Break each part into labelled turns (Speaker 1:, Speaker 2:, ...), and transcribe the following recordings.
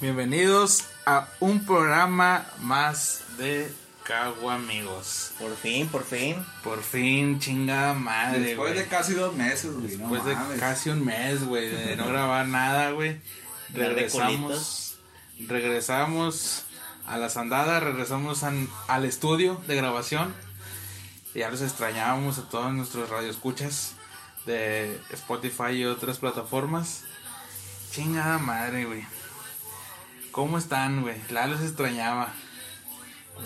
Speaker 1: Bienvenidos a un programa más de Cago Amigos.
Speaker 2: Por fin, por fin.
Speaker 1: Por fin, chingada madre,
Speaker 3: Después de casi dos meses, güey. No
Speaker 1: Después de
Speaker 3: mames.
Speaker 1: casi un mes, güey, de no grabar nada, güey. Regresamos. Regresamos a las andadas, regresamos an- al estudio de grabación. Ya los extrañábamos a todos nuestros radioescuchas de Spotify y otras plataformas. Chingada madre, güey. ¿Cómo están, güey? La los extrañaba.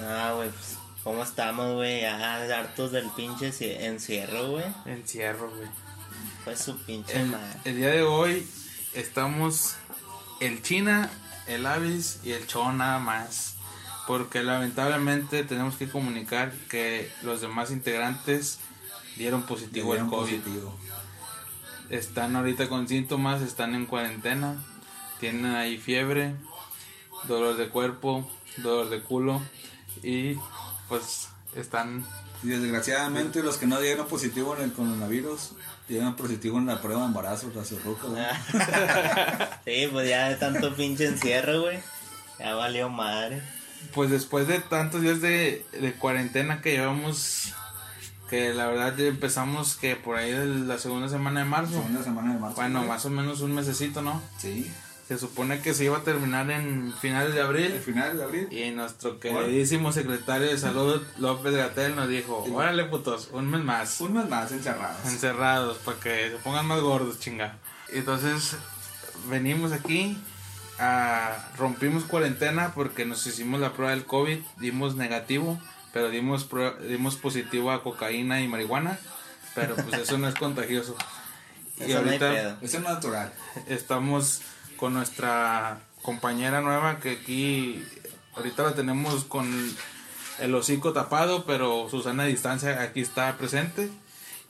Speaker 2: No, güey, pues, ¿cómo estamos, güey? Ya hartos del pinche cie- encierro, güey.
Speaker 1: Encierro, güey.
Speaker 2: Fue su pinche
Speaker 1: El,
Speaker 2: madre.
Speaker 1: el día de hoy estamos el China, el Avis y el Cho nada más. Porque lamentablemente tenemos que comunicar que los demás integrantes dieron positivo
Speaker 3: Dieron
Speaker 1: al COVID.
Speaker 3: positivo.
Speaker 1: Están ahorita con síntomas, están en cuarentena, tienen ahí fiebre, dolor de cuerpo, dolor de culo y pues están
Speaker 3: Y desgraciadamente los que no dieron positivo en el coronavirus, dieron positivo en la prueba de embarazo, racio rojo. güey.
Speaker 2: sí, pues ya de tanto pinche encierro, güey. Ya valió madre.
Speaker 1: Pues después de tantos días de, de cuarentena que llevamos, que la verdad ya empezamos que por ahí de la segunda semana de marzo,
Speaker 3: Segunda semana de marzo.
Speaker 1: bueno, más o menos un mesecito, ¿no?
Speaker 3: Sí.
Speaker 1: Se supone que se iba a terminar en finales de abril
Speaker 3: final de abril.
Speaker 1: y nuestro queridísimo secretario de salud, López Gatel, nos dijo, órale putos, un mes más,
Speaker 3: Un mes más encerrados.
Speaker 1: encerrados, para que se pongan más gordos, chinga. Entonces, venimos aquí, a, rompimos cuarentena porque nos hicimos la prueba del COVID, dimos negativo, pero dimos, dimos positivo a cocaína y marihuana, pero pues eso no es contagioso. Y
Speaker 2: Eso no hay
Speaker 1: ahorita
Speaker 2: pedo.
Speaker 3: Eso es natural.
Speaker 1: estamos con nuestra compañera nueva que aquí, ahorita la tenemos con el hocico tapado, pero Susana a distancia aquí está presente.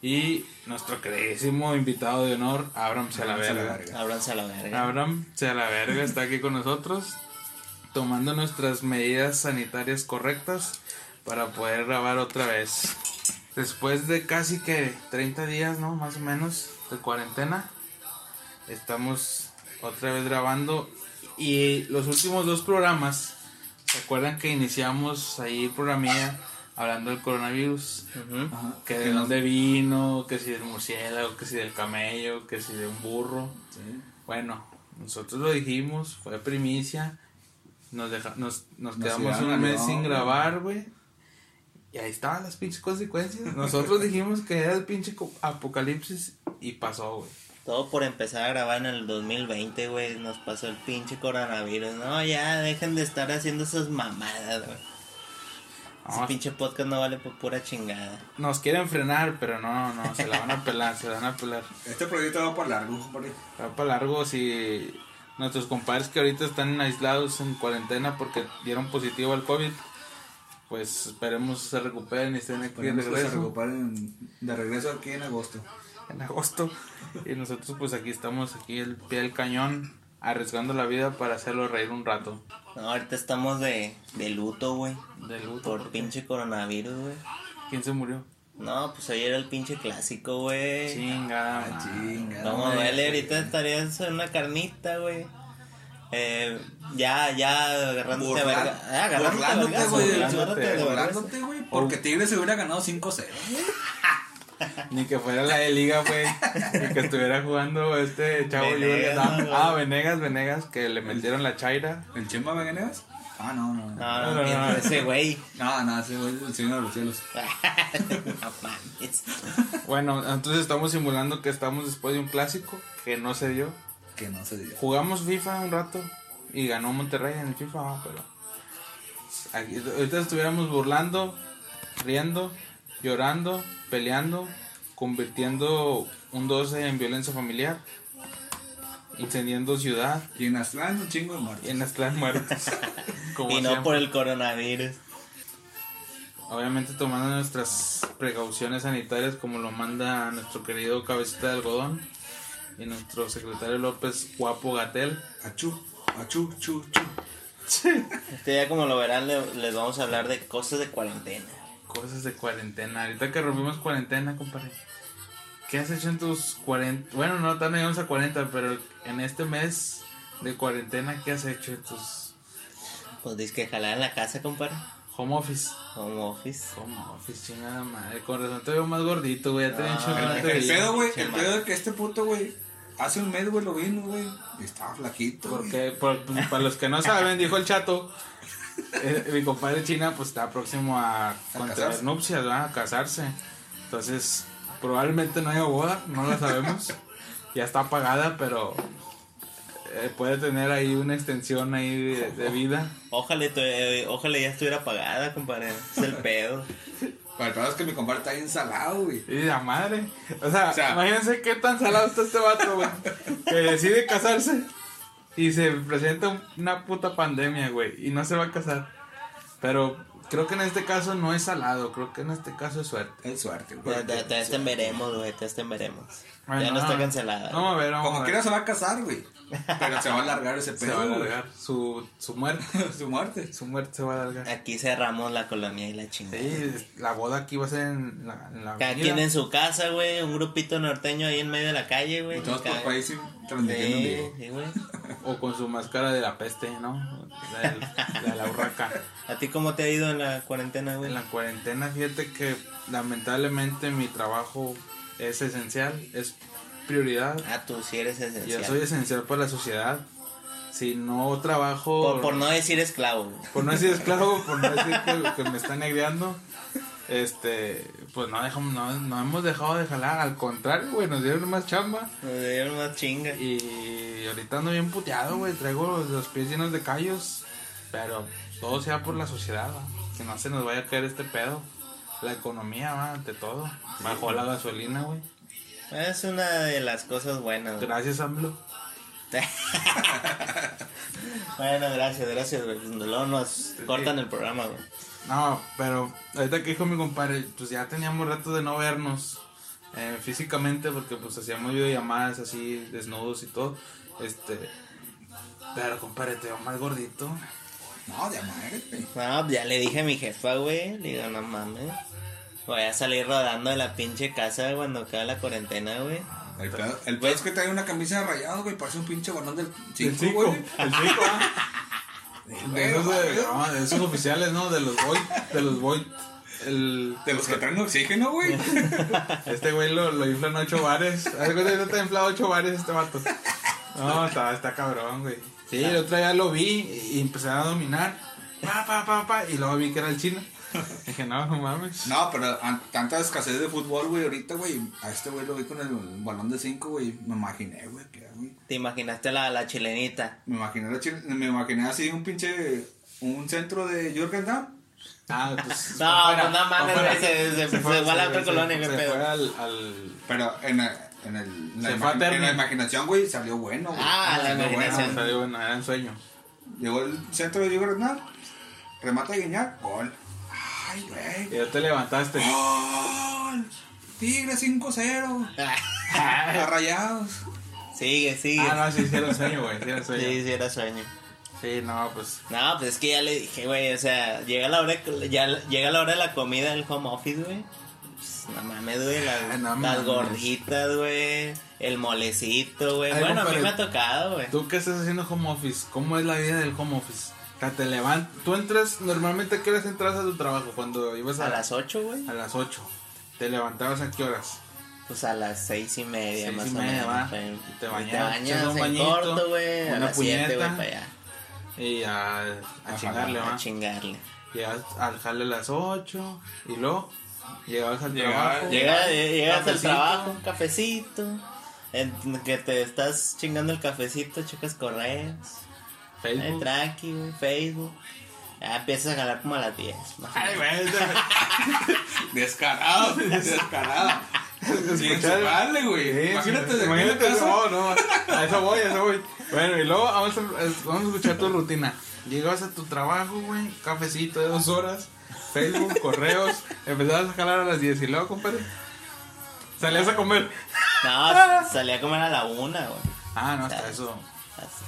Speaker 1: Y nuestro queridísimo invitado de honor, la verga.
Speaker 2: Ábranse a la verga.
Speaker 1: La verga está aquí con nosotros, tomando nuestras medidas sanitarias correctas para poder grabar otra vez. Después de casi que 30 días, ¿no? Más o menos, de cuarentena, estamos otra vez grabando. Y los últimos dos programas, ¿se acuerdan que iniciamos ahí el programilla hablando del coronavirus?
Speaker 3: Ajá.
Speaker 1: Que de
Speaker 3: no-
Speaker 1: dónde vino, que si del murciélago, que si del camello, que si de un burro.
Speaker 3: Sí.
Speaker 1: Bueno, nosotros lo dijimos, fue primicia. Nos, deja- nos, nos
Speaker 3: Nos
Speaker 1: quedamos un mes sin grabar, güey. Y ahí estaban las pinches consecuencias. Nosotros dijimos que era el pinche apocalipsis y pasó, güey.
Speaker 2: Todo por empezar a grabar en el 2020, güey. Nos pasó el pinche coronavirus. No, ya dejen de estar haciendo esas mamadas, güey. Ese pinche podcast no vale por pura chingada.
Speaker 1: nos quieren frenar, pero no, no, se la van a pelar, se la van a pelar.
Speaker 3: Este proyecto va por largo, compadre.
Speaker 1: Va para largo si nuestros compadres que ahorita están aislados en cuarentena porque dieron positivo al COVID, pues esperemos se recuperen y estén aquí de
Speaker 3: Esperemos que se
Speaker 1: regreso.
Speaker 3: recuperen de regreso aquí en agosto.
Speaker 1: En agosto. Y nosotros pues aquí estamos, aquí el pie del cañón, arriesgando la vida para hacerlo reír un rato.
Speaker 2: No, ahorita estamos de, de luto, güey.
Speaker 1: De luto.
Speaker 2: Por
Speaker 1: porque-
Speaker 2: pinche coronavirus, güey.
Speaker 1: ¿Quién se murió?
Speaker 2: No, pues hoy era el pinche clásico, güey.
Speaker 1: Chingada.
Speaker 3: Ah, chinga.
Speaker 2: Vamos a
Speaker 3: madre.
Speaker 2: verle, ahorita estarías en una carnita, güey. Eh, ya, ya agarrándote a verga. Ah, agarrándote
Speaker 3: güey.
Speaker 2: agarrándote
Speaker 3: güey. Porque Tigres se hubiera ganado 5-0.
Speaker 1: Ni que fuera la de liga, güey. Ni que estuviera jugando este chavo
Speaker 2: Venegas.
Speaker 1: Ah, Venegas, Venegas, que le metieron la chaira.
Speaker 3: ¿El Chemba Venegas? Ah, no, no. No,
Speaker 2: No,
Speaker 1: No,
Speaker 2: no,
Speaker 1: no, no.
Speaker 2: ese güey.
Speaker 3: no, no ese güey es el señor de los cielos.
Speaker 1: Bueno, entonces estamos simulando que estamos después de un clásico que no se dio.
Speaker 3: Que no se diga.
Speaker 1: Jugamos FIFA un rato y ganó Monterrey en el FIFA, ah, pero aquí, ahorita estuviéramos burlando, riendo, llorando, peleando, convirtiendo un 12 en violencia familiar, incendiando ciudad
Speaker 3: Y en Aztlán un chingo de muertos.
Speaker 1: y en Aztlán muertos. Como
Speaker 2: Y no
Speaker 1: siempre.
Speaker 2: por el coronavirus.
Speaker 1: Obviamente tomando nuestras precauciones sanitarias como lo manda nuestro querido cabecita de algodón y nuestro secretario López Guapo Gatel.
Speaker 3: Achú, achú, chu, chu.
Speaker 2: Este ya como lo verán le- les vamos a hablar de cosas de cuarentena.
Speaker 1: Cosas de cuarentena. Ahorita que rompimos cuarentena, compadre. ¿Qué has hecho en tus 40? Bueno, no tan llegamos a 40, pero en este mes de cuarentena, ¿qué has hecho? Entonces,
Speaker 2: Pues dices que jalar en la casa, compadre.
Speaker 1: home office.
Speaker 2: Home office.
Speaker 1: Home office, chingada madre. Con razón te veo más gordito, güey. Ya te he dicho que
Speaker 3: El,
Speaker 1: no te
Speaker 3: el
Speaker 1: veía.
Speaker 3: pedo, güey, el pedo de que este puto, güey, hace un mes, güey, lo vino, güey, y estaba flaquito.
Speaker 1: Porque, por- pues, para los que no saben, dijo el chato, eh, mi compadre China pues está próximo a contraer
Speaker 3: casarse.
Speaker 1: nupcias, ¿verdad? a casarse. Entonces, probablemente no haya boda, no la sabemos. ya está pagada, pero eh, puede tener ahí una extensión ahí de, de vida.
Speaker 2: Ojalá, eh, ojalá ya estuviera pagada, compadre. Es el pedo.
Speaker 3: Pero el pedo es que mi compadre está bien salado, güey.
Speaker 1: Y la madre. O sea,
Speaker 3: O sea-
Speaker 1: imagínense qué tan salado está este vato, güey. Que decide casarse y se presenta una puta pandemia, güey. Y no se va a casar. Pero creo que en este caso no es salado. Creo que en este caso es suerte.
Speaker 3: Es suerte, güey.
Speaker 2: Te, te, te veremos, güey. Te veremos. Ya no está cancelada.
Speaker 1: Vamos a ver, vamos
Speaker 3: Como
Speaker 1: a
Speaker 3: quiera
Speaker 1: ver.
Speaker 3: se va a casar, güey. Pero se va a alargar ese
Speaker 1: Se
Speaker 3: pedo.
Speaker 1: va a alargar. Su, su muerte.
Speaker 3: Su muerte.
Speaker 1: Su muerte se va a alargar.
Speaker 2: Aquí cerramos la colonia y la chingada.
Speaker 1: Sí, la boda aquí va a ser en la, en la
Speaker 2: Cada quien en su casa, güey. Un grupito norteño ahí en medio de la calle, güey.
Speaker 3: Estamos por
Speaker 2: Cada-
Speaker 3: país
Speaker 2: Sí, sí, güey.
Speaker 1: O con su máscara de la peste, ¿no? La de la urraca.
Speaker 2: ¿A ti cómo te ha ido en la cuarentena, güey?
Speaker 1: En la cuarentena, fíjate que lamentablemente mi trabajo es esencial, es prioridad.
Speaker 2: Ah, tú sí eres esencial.
Speaker 1: Yo soy esencial para la sociedad. Si no trabajo,
Speaker 2: por, por no decir esclavo,
Speaker 1: por no decir esclavo, por no decir que, que me están negreando, este, pues no, dejamos, no, no hemos dejado de jalar, al contrario, güey, nos dieron más chamba.
Speaker 2: Nos dieron más chinga.
Speaker 1: Y ahorita ando bien puteado, güey, traigo los, los pies llenos de callos, pero todo sea por la sociedad, que no se nos vaya a caer este pedo. La economía, va, ante todo. Bajó la gasolina, güey.
Speaker 2: Es una de las cosas buenas, güey.
Speaker 1: Gracias, AMLO.
Speaker 2: Bueno, gracias, gracias, güey. Luego nos cortan el programa, güey.
Speaker 1: No, pero ahorita que dijo mi compadre, pues ya teníamos rato de no vernos eh, físicamente porque pues hacíamos videollamadas así, desnudos y todo. Este, pero compadre, te veo más gordito.
Speaker 3: No, ya muérete.
Speaker 2: No, ya le dije a mi jefa, güey. Le digo, no mames. Voy a salir rodando de la pinche casa cuando acabe la cuarentena, güey.
Speaker 3: El pedo, el pedo es que trae una camisa de rayado, güey. Parece un pinche balón del
Speaker 1: El
Speaker 3: 5,
Speaker 1: chico,
Speaker 3: güey.
Speaker 1: el chico, ¿ah? De esos, de, no, de esos oficiales, ¿no? De los Void, de los Void. El,
Speaker 3: De los que traen oxígeno, güey.
Speaker 1: Este güey lo, lo inflan ocho bares. Haz de que está inflado ocho bares este vato. No, está, está cabrón, güey. Sí, el otro día lo vi y empecé a dominar. Pa, pa, pa, pa. Y luego vi que era el chino. Dije, no, no mames.
Speaker 3: No, pero an- tanta escasez de fútbol, güey, ahorita, güey. A este güey lo vi con el balón de 5, güey. Me imaginé, güey, que, güey.
Speaker 2: Te imaginaste la, la chilenita.
Speaker 3: Me imaginé, la chile- me imaginé así un pinche. Un centro de Jürgen Damm.
Speaker 1: Ah, pues.
Speaker 2: No, pues no mames, güey, se- se- se fue a la otra colonia, qué
Speaker 1: Se fue al. al
Speaker 3: Pero en, el- en, el, en la, en la imaginación, güey, salió bueno, güey.
Speaker 2: Ah, la
Speaker 3: Salió
Speaker 2: imaginación.
Speaker 1: bueno, era un sueño.
Speaker 3: Llegó el centro de Jürgen Damm. Remata a Guiñac. Gol. Ay, güey.
Speaker 1: Y ya te levantaste.
Speaker 3: ¡Gol! Tigre 5-0. A rayados.
Speaker 2: Sigue, sigue.
Speaker 1: Ah, no, sí, sí era un sueño, güey. Sí era sueño.
Speaker 2: Sí, sí, era sueño.
Speaker 1: Sí, no, pues.
Speaker 2: No, pues es que ya le dije, güey, o sea, llega la hora, ya llega la hora de la comida del home office, güey. Pues, no mames, güey, las,
Speaker 1: Ah, no
Speaker 2: las gorditas, güey, el molecito, güey. Bueno, a mí me ha tocado, güey.
Speaker 1: ¿Tú qué estás haciendo home office? ¿Cómo es la vida del home office? Sea, te levantas. Tú entras, normalmente, ¿a qué horas entras a tu trabajo? Cuando ibas a,
Speaker 2: A las 8, güey.
Speaker 1: a las 8. ¿Te levantabas a qué horas?
Speaker 2: Pues a las seis y media,
Speaker 1: Seis
Speaker 2: más
Speaker 1: y
Speaker 2: o
Speaker 1: media,
Speaker 2: menos. güey.
Speaker 1: Y te
Speaker 2: Y
Speaker 1: bañas,
Speaker 2: te bañas
Speaker 1: un
Speaker 2: en
Speaker 1: bañito,
Speaker 2: corto, güey. A
Speaker 1: una
Speaker 2: las 7, güey,
Speaker 1: puñeta.
Speaker 2: para allá.
Speaker 1: Y a, a
Speaker 3: A
Speaker 1: chingarle,
Speaker 2: A
Speaker 1: ¿va?
Speaker 2: chingarle.
Speaker 1: Llegas al jale a las 8 y luego llegabas al trabajo.
Speaker 2: Llega, llegas al trabajo, un cafecito. En que te estás chingando el cafecito, checas correos.
Speaker 1: Facebook.
Speaker 2: tranqui, güey, Facebook. Ya empiezas a ganar como a las 10. más o
Speaker 1: Ay, güey.
Speaker 3: Descarado, descarado. Sin sumarle, güey.
Speaker 1: Sí,
Speaker 3: Imagínate,
Speaker 1: sí, imagínate,
Speaker 3: casa.
Speaker 1: no, no, a eso voy, a eso voy. Bueno, y luego vamos a, vamos a escuchar tu rutina. Llegas a tu trabajo, güey, cafecito de dos horas, Facebook, correos, empezabas a jalar a las 10 y luego, compadre, salías a comer.
Speaker 2: No, salí a comer a la una, güey.
Speaker 1: Ah, no, hasta eso.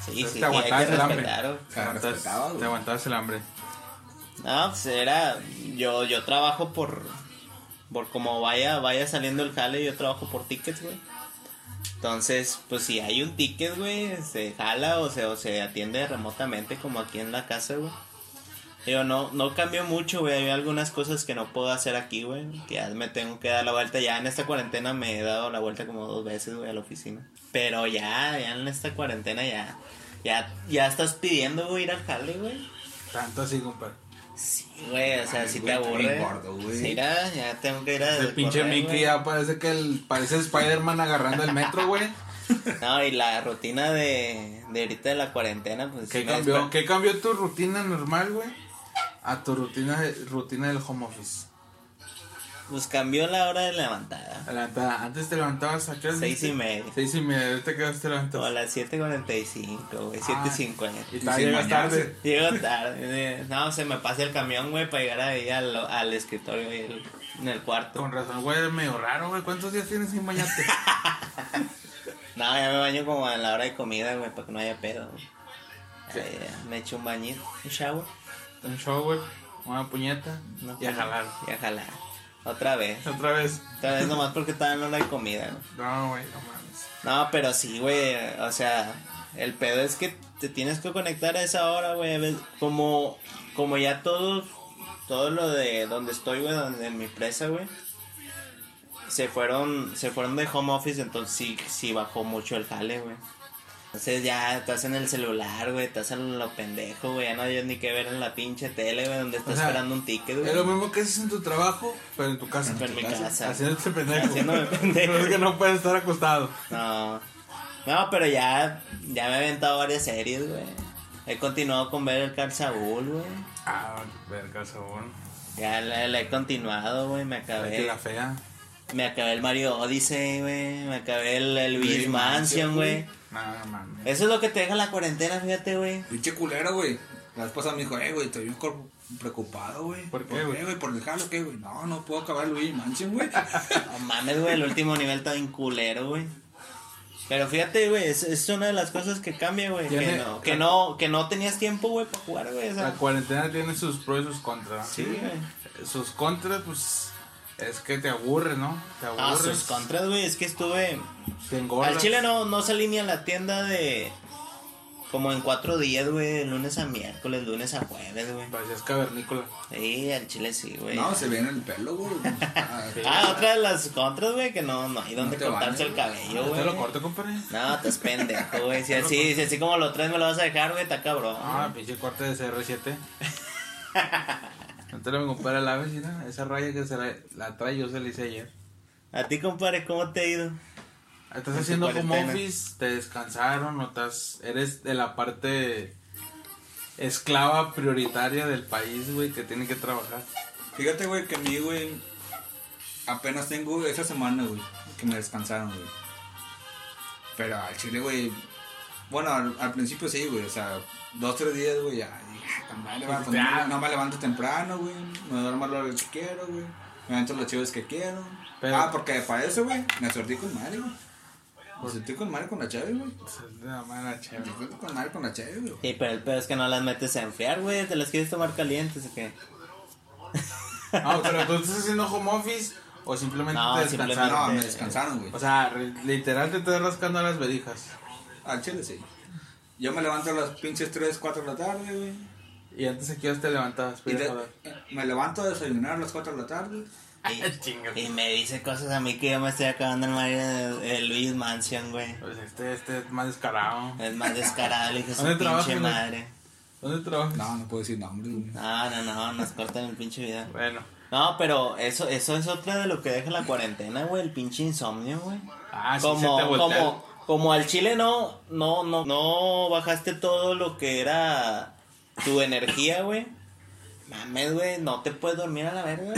Speaker 2: Sí,
Speaker 1: Te
Speaker 2: sí, hay
Speaker 1: aguantabas
Speaker 2: que
Speaker 1: el hambre. Te
Speaker 3: güey.
Speaker 1: te aguantabas el hambre.
Speaker 2: No, pues era. Yo, yo trabajo por. Por como vaya, vaya saliendo el jale, yo trabajo por tickets, güey. Entonces, pues si hay un ticket, güey, se jala o se, o se atiende remotamente como aquí en la casa, güey. Digo, no, no cambió mucho, güey. Hay algunas cosas que no puedo hacer aquí, güey. Que ya me tengo que dar la vuelta. Ya en esta cuarentena me he dado la vuelta como dos veces, güey, a la oficina. Pero ya, ya en esta cuarentena ya, ya, ya estás pidiendo, güey, ir al jale, güey.
Speaker 1: Tanto así, compadre.
Speaker 2: Sí, güey, o sea,
Speaker 3: Ay,
Speaker 2: si
Speaker 3: güey,
Speaker 2: te aburre.
Speaker 3: gordo, güey.
Speaker 2: Sí, ya, ya tengo que ir a.
Speaker 1: El pinche
Speaker 2: correr,
Speaker 1: Mickey
Speaker 2: güey.
Speaker 1: ya parece que el, parece Spider-Man agarrando el metro, güey.
Speaker 2: No, y la rutina de, de ahorita de la cuarentena, pues.
Speaker 1: ¿Qué cambió, ¿Qué cambió tu rutina normal, güey? A tu rutina, rutina del home office.
Speaker 2: Pues cambió la hora de levantada.
Speaker 1: Levantada. Antes te levantabas a qué hora
Speaker 2: Seis y media.
Speaker 1: Seis y media. Ahorita quedaste
Speaker 2: O a
Speaker 1: levantado.
Speaker 2: las 7.45, güey, 7.50.
Speaker 1: Y
Speaker 3: Y
Speaker 1: todavía
Speaker 3: sin
Speaker 1: llegas tarde.
Speaker 2: Llego tarde. No, se me pasa el camión, güey, para llegar ahí al, al escritorio y el- en el cuarto.
Speaker 1: Con razón, güey, es medio raro, güey. ¿Cuántos días tienes sin bañarte?
Speaker 2: No, ya me baño como a la hora de comida, güey, para que no haya pedo. me echo un bañito, un shower.
Speaker 1: Un shower, una puñeta
Speaker 2: no,
Speaker 1: y a jalar.
Speaker 2: Y a jalar. Otra vez.
Speaker 1: Otra vez.
Speaker 2: Otra vez nomás porque la hora de comida, güey.
Speaker 1: No, güey, no mames.
Speaker 2: No, pero sí, güey. O sea, el pedo es que te tienes que conectar a esa hora, güey. Como, como ya todo, todo lo de donde estoy, güey, donde en mi presa, güey. Se fueron, se fueron de home office, entonces sí, sí bajó mucho el jale, güey. Entonces ya estás en el celular, güey, estás en lo pendejo, güey, ya no hay ni que ver en la pinche tele, güey, donde estás
Speaker 1: O sea,
Speaker 2: esperando un ticket, güey.
Speaker 1: Es lo mismo que haces en tu trabajo, pero en tu casa.
Speaker 2: Pero en mi casa.
Speaker 1: Haciéndote pendejo.
Speaker 2: Haciéndome pendejo.
Speaker 1: Pero es que no puedes estar acostado.
Speaker 2: No, no, pero ya, ya me he aventado varias series, güey. He continuado con ver el Carl Saúl, güey.
Speaker 1: Ah, verga, sabón.
Speaker 2: Ya le, le he continuado, güey. Me acabé.
Speaker 1: la fea.
Speaker 2: Me acabé el Mario Odyssey, güey. Me acabé el, el Luis
Speaker 3: Luigi
Speaker 2: Mansion, güey.
Speaker 1: No, no mames.
Speaker 2: Eso es lo que te deja la cuarentena, fíjate, güey.
Speaker 3: Pinche culero, güey. La pasada me dijo, eh, güey, estoy bien cor- preocupado, güey.
Speaker 1: ¿Por qué, güey?
Speaker 3: ¿Por el jalo qué, güey? No, no puedo acabar Luigi Mansion, güey.
Speaker 2: No mames, güey. El último nivel está bien culero, güey. Pero fíjate, güey, es, es una de las cosas que cambia, güey. Que no, que no, que no tenías tiempo, güey, para jugar, güey.
Speaker 1: La cuarentena tiene sus pros y sus contras.
Speaker 2: sí, güey.
Speaker 1: Sus contras, pues, es que te aburre, ¿no? Te
Speaker 2: Ah,
Speaker 1: aburres.
Speaker 2: sus contras, güey, es que estuve...
Speaker 1: te engordas.
Speaker 2: Al chile no, no salí ni a la tienda de... Como en cuatro días, güey, de lunes a miércoles, lunes a jueves, güey.
Speaker 1: Parecías cavernícola.
Speaker 2: Sí, al chile sí, güey.
Speaker 3: No, se ve en el pelo, güey. Ah,
Speaker 2: Ah, otra de las contras, güey, que no, no hay donde
Speaker 3: te
Speaker 2: cortarse el cabello,
Speaker 1: ¿Te
Speaker 2: güey.
Speaker 1: lo corto, compadre?
Speaker 2: No, estás pendejo, güey. Si así, si así como lo traes me lo vas a dejar, güey, está cabrón.
Speaker 1: Ah, pinche corte de CR7. te lo compadre la vez, mira. Esa raya que se la, la trae yo se la hice ayer.
Speaker 2: A ti, compadre, ¿cómo te ha ido?
Speaker 1: Estás
Speaker 2: En
Speaker 1: haciendo home office, te descansaron, o estás, eres de la parte esclava prioritaria del país, güey, que tiene que trabajar.
Speaker 3: Fíjate, güey, que a mí, güey, apenas tengo esa semana, güey, que me descansaron, güey. Pero al chile, güey, bueno, al, al principio sí, güey, o sea, dos, tres días, güey, ya, ya, con madre, va, pues,
Speaker 1: Ya.
Speaker 3: no, no me levanto temprano, güey, me duermo a la hora que quiero, güey, me avento los chivos que quiero.
Speaker 1: Pero-
Speaker 3: Ah, porque para eso, güey, me sortí con madre, güey. Me sortí con madre con la chave, güey.
Speaker 1: Pues, chévere.
Speaker 3: Me sortí con madre con la chave, güey.
Speaker 2: Sí, pero el peor es que no las metes a enfriar, güey. ¿Te las quieres tomar calientes o qué?
Speaker 1: No, pero tú estás haciendo home office o simplemente
Speaker 2: No,
Speaker 1: te descansaron.
Speaker 2: simplemente-
Speaker 3: No, me descansaron, güey.
Speaker 1: O sea, literal te estás rascando las verijas.
Speaker 3: Al chile sí. Yo me levanto a las pinches 3, 4 de la tarde, güey.
Speaker 1: Y antes aquí te levantabas,
Speaker 3: Y de-
Speaker 1: joder.
Speaker 3: me levanto a desayunar a las 4 de la tarde.
Speaker 2: Y, y me dice cosas a mí que yo me estoy acabando el Mario de, de Luis Mansion, güey.
Speaker 1: Pues este, este es más descarado.
Speaker 2: Es más descarado, le dije su
Speaker 1: ¿Dónde trabajas,
Speaker 2: pinche madre.
Speaker 1: ¿Dónde trabajas?
Speaker 3: No, no puedo decir nombres, güey.
Speaker 2: No, no, no, nos cortan el pinche video.
Speaker 1: Bueno.
Speaker 2: No, pero eso, eso es otra de lo que deja la cuarentena, güey, el pinche insomnio, güey.
Speaker 1: Ah, sí,
Speaker 2: como,
Speaker 1: se te voltea.
Speaker 2: como, como al chile no, no, no, no bajaste todo lo que era tu energía, güey. Mames, güey, no te puedes dormir a la verga.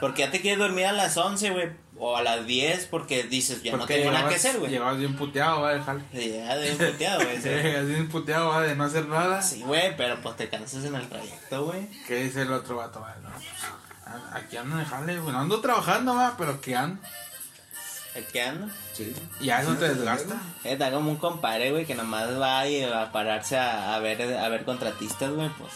Speaker 2: Porque ya te quieres dormir a las 11, güey, o a las 10 porque dices, ya no
Speaker 1: Porque
Speaker 2: tengo nada que hacer, güey.
Speaker 1: Llegabas bien puteado, va a dejar.
Speaker 2: Ya de puteado, güey.
Speaker 1: Llegas bien puteado, va de no hacer nada.
Speaker 2: Sí, güey, pero pues te cansas en el trayecto, güey.
Speaker 1: ¿Qué dice el otro vato? Va, no, pues, aquí ando de jale, güey. No ando trabajando, va, pero que ando.
Speaker 2: ¿El que anda?
Speaker 3: Sí.
Speaker 1: Y a eso te desgasta.
Speaker 2: Está como un compadre, güey, que nomás va y va a pararse a, a ver a ver contratistas, güey, pues.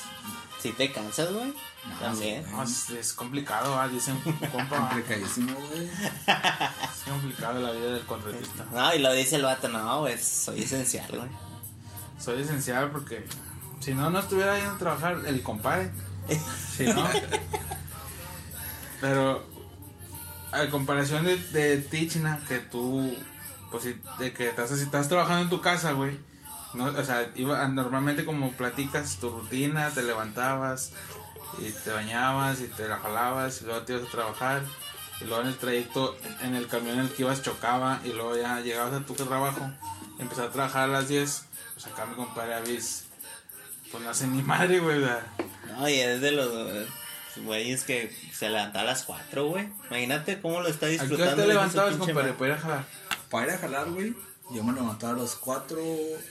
Speaker 2: Si te cansas, güey.
Speaker 3: No,
Speaker 2: También.
Speaker 1: No, es, es complicado, ¿va? dicen compa.
Speaker 3: Complicadísimo, güey.
Speaker 1: Es complicado la vida del contratista.
Speaker 2: No, y lo dice el vato, no, güey, soy esencial, güey.
Speaker 1: Soy esencial porque si no, no estuviera yendo a trabajar el compadre. Si no. Pero, a comparación de, de ti, China, que tú, pues, de que estás, si estás trabajando en tu casa, güey. No, o sea, iba, normalmente como platicas tu rutina, te levantabas y te bañabas y te la jalabas y luego te ibas a trabajar. Y luego en el trayecto, en el camión en el que ibas chocaba y luego ya llegabas a tu trabajo. Empezar a trabajar a las 10. Pues acá mi compadre Avis, pues no hace ni madre, güey.
Speaker 2: No, y es de los eh, güeyes que se levanta a las 4, güey. Imagínate cómo lo está
Speaker 1: ¿A qué
Speaker 2: disfrutando.
Speaker 1: te levantabas, compadre, para ir a jalar?
Speaker 3: Para ir a jalar, güey, yo me levantaba a las 4,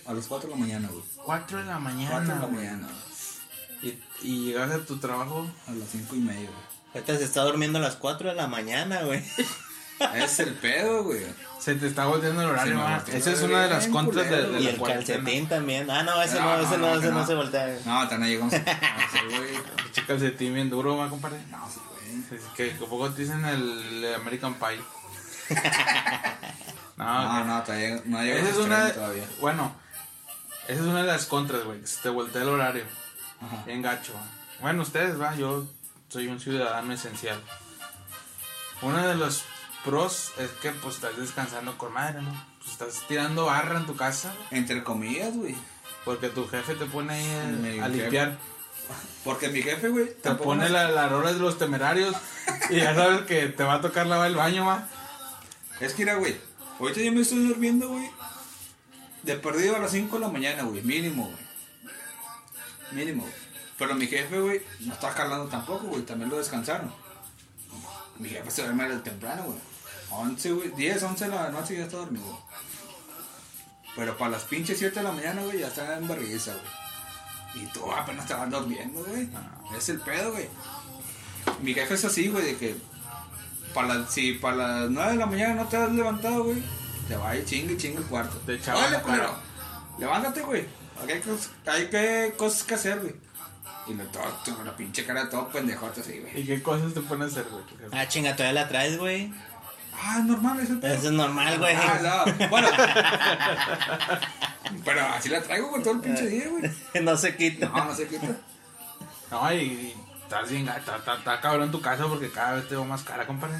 Speaker 3: a las 4 de la mañana, güey.
Speaker 1: 4 de la
Speaker 3: 4
Speaker 1: mañana.
Speaker 3: de la
Speaker 1: güey.
Speaker 3: mañana,
Speaker 1: Y, y llegabas a tu trabajo.
Speaker 3: a las 5 y media, güey.
Speaker 2: Ahorita se está durmiendo a las 4 de la mañana, güey.
Speaker 3: Es el pedo, güey.
Speaker 1: Se te está volteando el horario,
Speaker 3: Sí, me
Speaker 1: ma.
Speaker 3: volteó
Speaker 1: Esa es una de las contras de,
Speaker 3: culero,
Speaker 1: de
Speaker 2: Y
Speaker 1: la
Speaker 2: el
Speaker 1: cuarentena.
Speaker 2: calcetín también. Ah, no, ese
Speaker 3: No,
Speaker 2: no, ese
Speaker 3: no,
Speaker 2: ese no
Speaker 3: no.
Speaker 2: se voltea. güey.
Speaker 3: No, tan no llegamos.
Speaker 1: Pinche calcetín bien duro, ma, compadre.
Speaker 3: No, sí, güey.
Speaker 1: Es que poco te dicen el, American Pie. no,
Speaker 3: No, no, todavía no llegamos
Speaker 1: esa es una.
Speaker 3: todavía.
Speaker 1: Bueno, esa es una de las contras, güey. Se te voltea el horario.
Speaker 3: Ajá.
Speaker 1: Bien gacho. va. Bueno, ustedes, va. Yo soy un ciudadano esencial. Uno de los pros es que, pues, estás descansando con madre, ¿no? Pues estás tirando barra en tu casa.
Speaker 3: Entre comillas, güey.
Speaker 1: Porque tu jefe te pone ahí a- limpiar.
Speaker 3: Porque mi jefe, güey,
Speaker 1: Te pone
Speaker 3: nos-
Speaker 1: la, la rola de los temerarios. y ya sabes que te va a tocar lavar el baño, ma.
Speaker 3: Es que, mira, güey, ahorita yo me estoy durmiendo, güey. De perdido a las 5 de la mañana, güey, mínimo, güey. Mínimo, güey. Pero mi jefe, güey, no está jalando tampoco, güey, también lo descansaron. Mi jefe se duerme temprano, güey. 11, güey, 10, 11 de la noche ya está dormido. Pero para las pinches 7 de la mañana, güey, ya está en barriza, güey. Y tú apenas te vas durmiendo, güey. Es el pedo, güey. Mi jefe es así, güey, de que para las, si para las 9 de la mañana no te has levantado, güey, te va a ir chingue y chingue el cuarto.
Speaker 1: La cara.
Speaker 3: culero, Levántate, güey. Hay, cos- hay que, cosas que hacer, güey. Y lo todo, todo, la pinche cara de todo pendejote así, güey.
Speaker 1: ¿Y qué cosas te pone a hacer, güey?
Speaker 2: Ah, chinga, todavía la traes, güey.
Speaker 3: Ah, normal, es el pedo.
Speaker 2: Eso es normal, güey.
Speaker 3: Ah, no. Bueno. Pero así la traigo, güey, todo el pinche día, güey.
Speaker 2: no se quita.
Speaker 3: No, no se quita.
Speaker 1: No, y, estás bien, está, está, está cabrón tu casa porque cada vez te va más cara, compadre.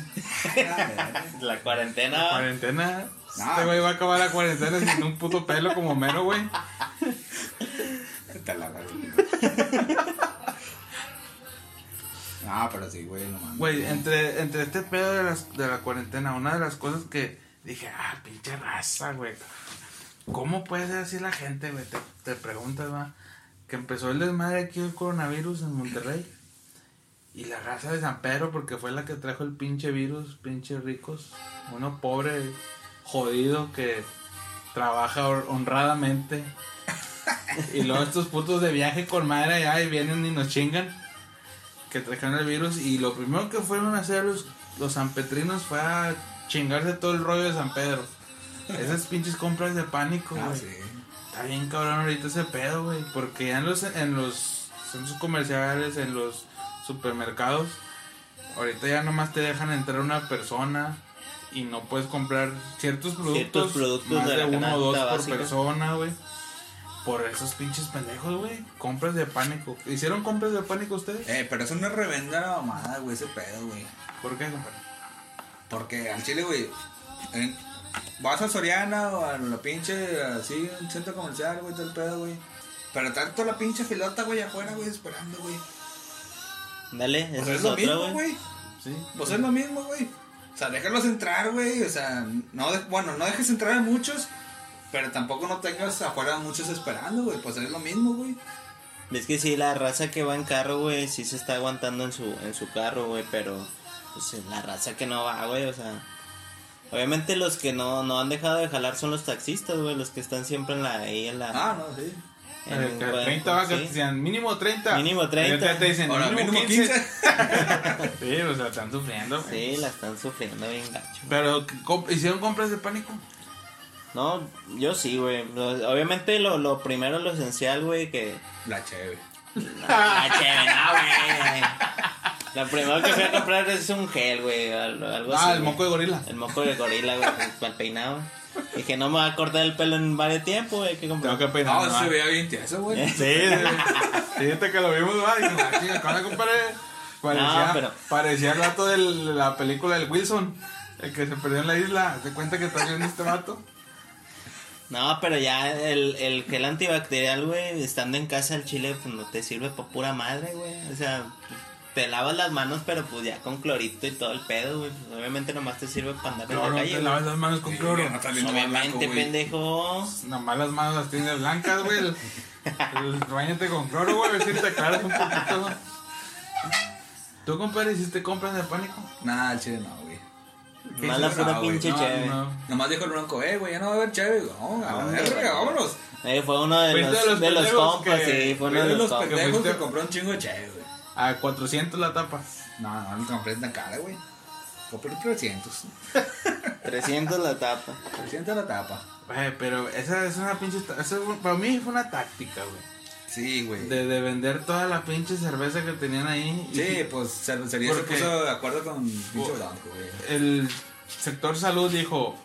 Speaker 2: La cuarentena.
Speaker 1: Cuarentena.
Speaker 3: No.
Speaker 1: Este güey va a acabar la cuarentena sin un puto pelo como mero, güey.
Speaker 3: No, pero sí, güey, no mames.
Speaker 1: Güey, entre, entre este pedo de, las, de la cuarentena, una de las cosas que dije, ah, pinche raza, güey. ¿Cómo puede ser así la gente, güey? Te, te preguntas, va. Que empezó el desmadre aquí del coronavirus en Monterrey. Y la raza de San Pedro, porque fue la que trajo el pinche virus, pinche ricos. Uno pobre, jodido, que trabaja honradamente. Y luego estos putos de viaje con madre allá y vienen y nos chingan. Que trajeron el virus. Y lo primero que fueron a hacer los, los sanpetrinos fue a chingarse todo el rollo de San Pedro. Esas pinches compras de pánico,
Speaker 3: Ah,
Speaker 1: güey.
Speaker 3: sí.
Speaker 1: Está bien cabrón ahorita ese pedo, güey. Porque ya en los, en los centros comerciales, en los supermercados, ahorita ya nomás te dejan entrar una persona y no puedes comprar ciertos productos,
Speaker 2: Ciertos productos
Speaker 1: más
Speaker 2: de
Speaker 1: de, uno o dos por persona, güey. Por esos pinches pendejos, güey. Compras de pánico. ¿Hicieron compras de pánico ustedes?
Speaker 3: Eh, pero eso no es revenda la mamada, güey, ese pedo, güey.
Speaker 1: ¿Por qué, compadre?
Speaker 3: Porque al chile, güey, en- vas a Soriana o a la pinche, así, un centro comercial, güey, todo el pedo, güey. Pero tanto la pinche filota, güey, afuera, güey, esperando, güey.
Speaker 2: Dale,
Speaker 3: Pues
Speaker 2: eso
Speaker 3: es
Speaker 2: es
Speaker 3: lo
Speaker 2: otra,
Speaker 3: mismo,
Speaker 2: güey.
Speaker 3: güey.
Speaker 1: Sí.
Speaker 3: Pues es lo mismo, güey. O sea, déjalos entrar, güey. O sea, no de- bueno, no dejes entrar a muchos, pero tampoco no tengas afuera muchos esperando, güey. Pues es lo mismo, güey.
Speaker 2: Es que sí, la raza que va en carro, güey, sí se está aguantando en su, en su carro, güey, pero pues la raza que no va, güey, o sea... Obviamente los que no, no han dejado de jalar son los taxistas, güey, los que están siempre en la, ahí en la...
Speaker 3: Ah, no, sí.
Speaker 2: en-
Speaker 1: Eh, que
Speaker 2: güey,
Speaker 1: 30 vacas
Speaker 2: sí.
Speaker 1: decían mínimo 30.
Speaker 2: Mínimo 30.
Speaker 1: Y ahorita te dicen
Speaker 3: Ahora,
Speaker 1: mínimo,
Speaker 3: mínimo
Speaker 1: 15.
Speaker 3: 15.
Speaker 1: Sí, o sea, están sufriendo. güey.
Speaker 2: Sí, la están sufriendo bien gacho.
Speaker 1: Pero, ¿comp- ¿hicieron compras de pánico?
Speaker 2: No, yo sí, güey. Obviamente lo, lo primero, lo esencial, güey, que...
Speaker 3: La chévere.
Speaker 2: La cheve, no, güey. Lo primero que fui a comprar es un gel, güey. al- Algo así.
Speaker 1: Ah, el
Speaker 2: güey.
Speaker 1: moco de gorila.
Speaker 2: El moco de gorila, güey, para el peinado. Dije, no me va a cortar el pelo en varios tiempos, güey. ¿Qué comprar?
Speaker 1: Tengo que peinar.
Speaker 3: No, se veía bien tieso, güey.
Speaker 1: Sí, sí. Fíjate que lo vimos, va. Y dije, "Ah, chinga, ¿cuál la compadre? Parecía,
Speaker 2: No, pero-
Speaker 1: parecía el vato de la película del Wilson. El que se perdió en la isla. ¿Te cuenta que está viendo este vato?
Speaker 2: No, pero ya el, el gel antibacterial, güey, estando en casa el chile, pues no te sirve pa' pura madre, güey. O sea, te lavas las manos, pero pues ya con clorito y todo el pedo, güey. Pues, obviamente nomás te sirve para andar en
Speaker 1: Cloro,
Speaker 2: la
Speaker 1: te
Speaker 2: calle.
Speaker 1: lavas
Speaker 2: güey.
Speaker 1: las manos con cloro.
Speaker 3: No viendo más
Speaker 2: Obviamente,
Speaker 3: blanco,
Speaker 2: pendejo.
Speaker 1: Nomás las manos las tienes blancas, güey. Báñate con cloro, güey. A ver si te aclaras un poquito. ¿Tú, compadre, hiciste compras de pánico?
Speaker 3: Nah, el chile no, güey.
Speaker 1: ¿Qué
Speaker 2: Más la
Speaker 3: hiciste?
Speaker 2: pura
Speaker 3: No, güey,
Speaker 2: pinche
Speaker 1: No,
Speaker 2: cheve.
Speaker 1: no.
Speaker 3: Nomás dijo el bronco, eh, güey, ya no va a haber chévere. No, a la
Speaker 2: Hombre,
Speaker 3: verga,
Speaker 2: güey.
Speaker 3: vámonos.
Speaker 2: Eh, fue uno de los,
Speaker 1: de los
Speaker 2: de los
Speaker 1: pendejos
Speaker 2: compas,
Speaker 1: que-
Speaker 2: sí, fue uno
Speaker 3: Fue
Speaker 2: de
Speaker 3: de
Speaker 2: los
Speaker 3: los pendejos que compró un chingo de chévere, güey.
Speaker 1: A 400 la tapa.
Speaker 3: No, no, no compré tan cara, güey. Compré 300.
Speaker 2: 300 la tapa.
Speaker 3: 300 la tapa.
Speaker 1: Güey, pero esa es una pinche. ta- esa es- para mí fue una táctica, güey.
Speaker 3: Sí, güey.
Speaker 1: De, de vender toda la pinche cerveza que tenían ahí. Y
Speaker 3: Sí, pues cervecería se puso de acuerdo con pinche blanco, güey.
Speaker 1: El sector salud dijo: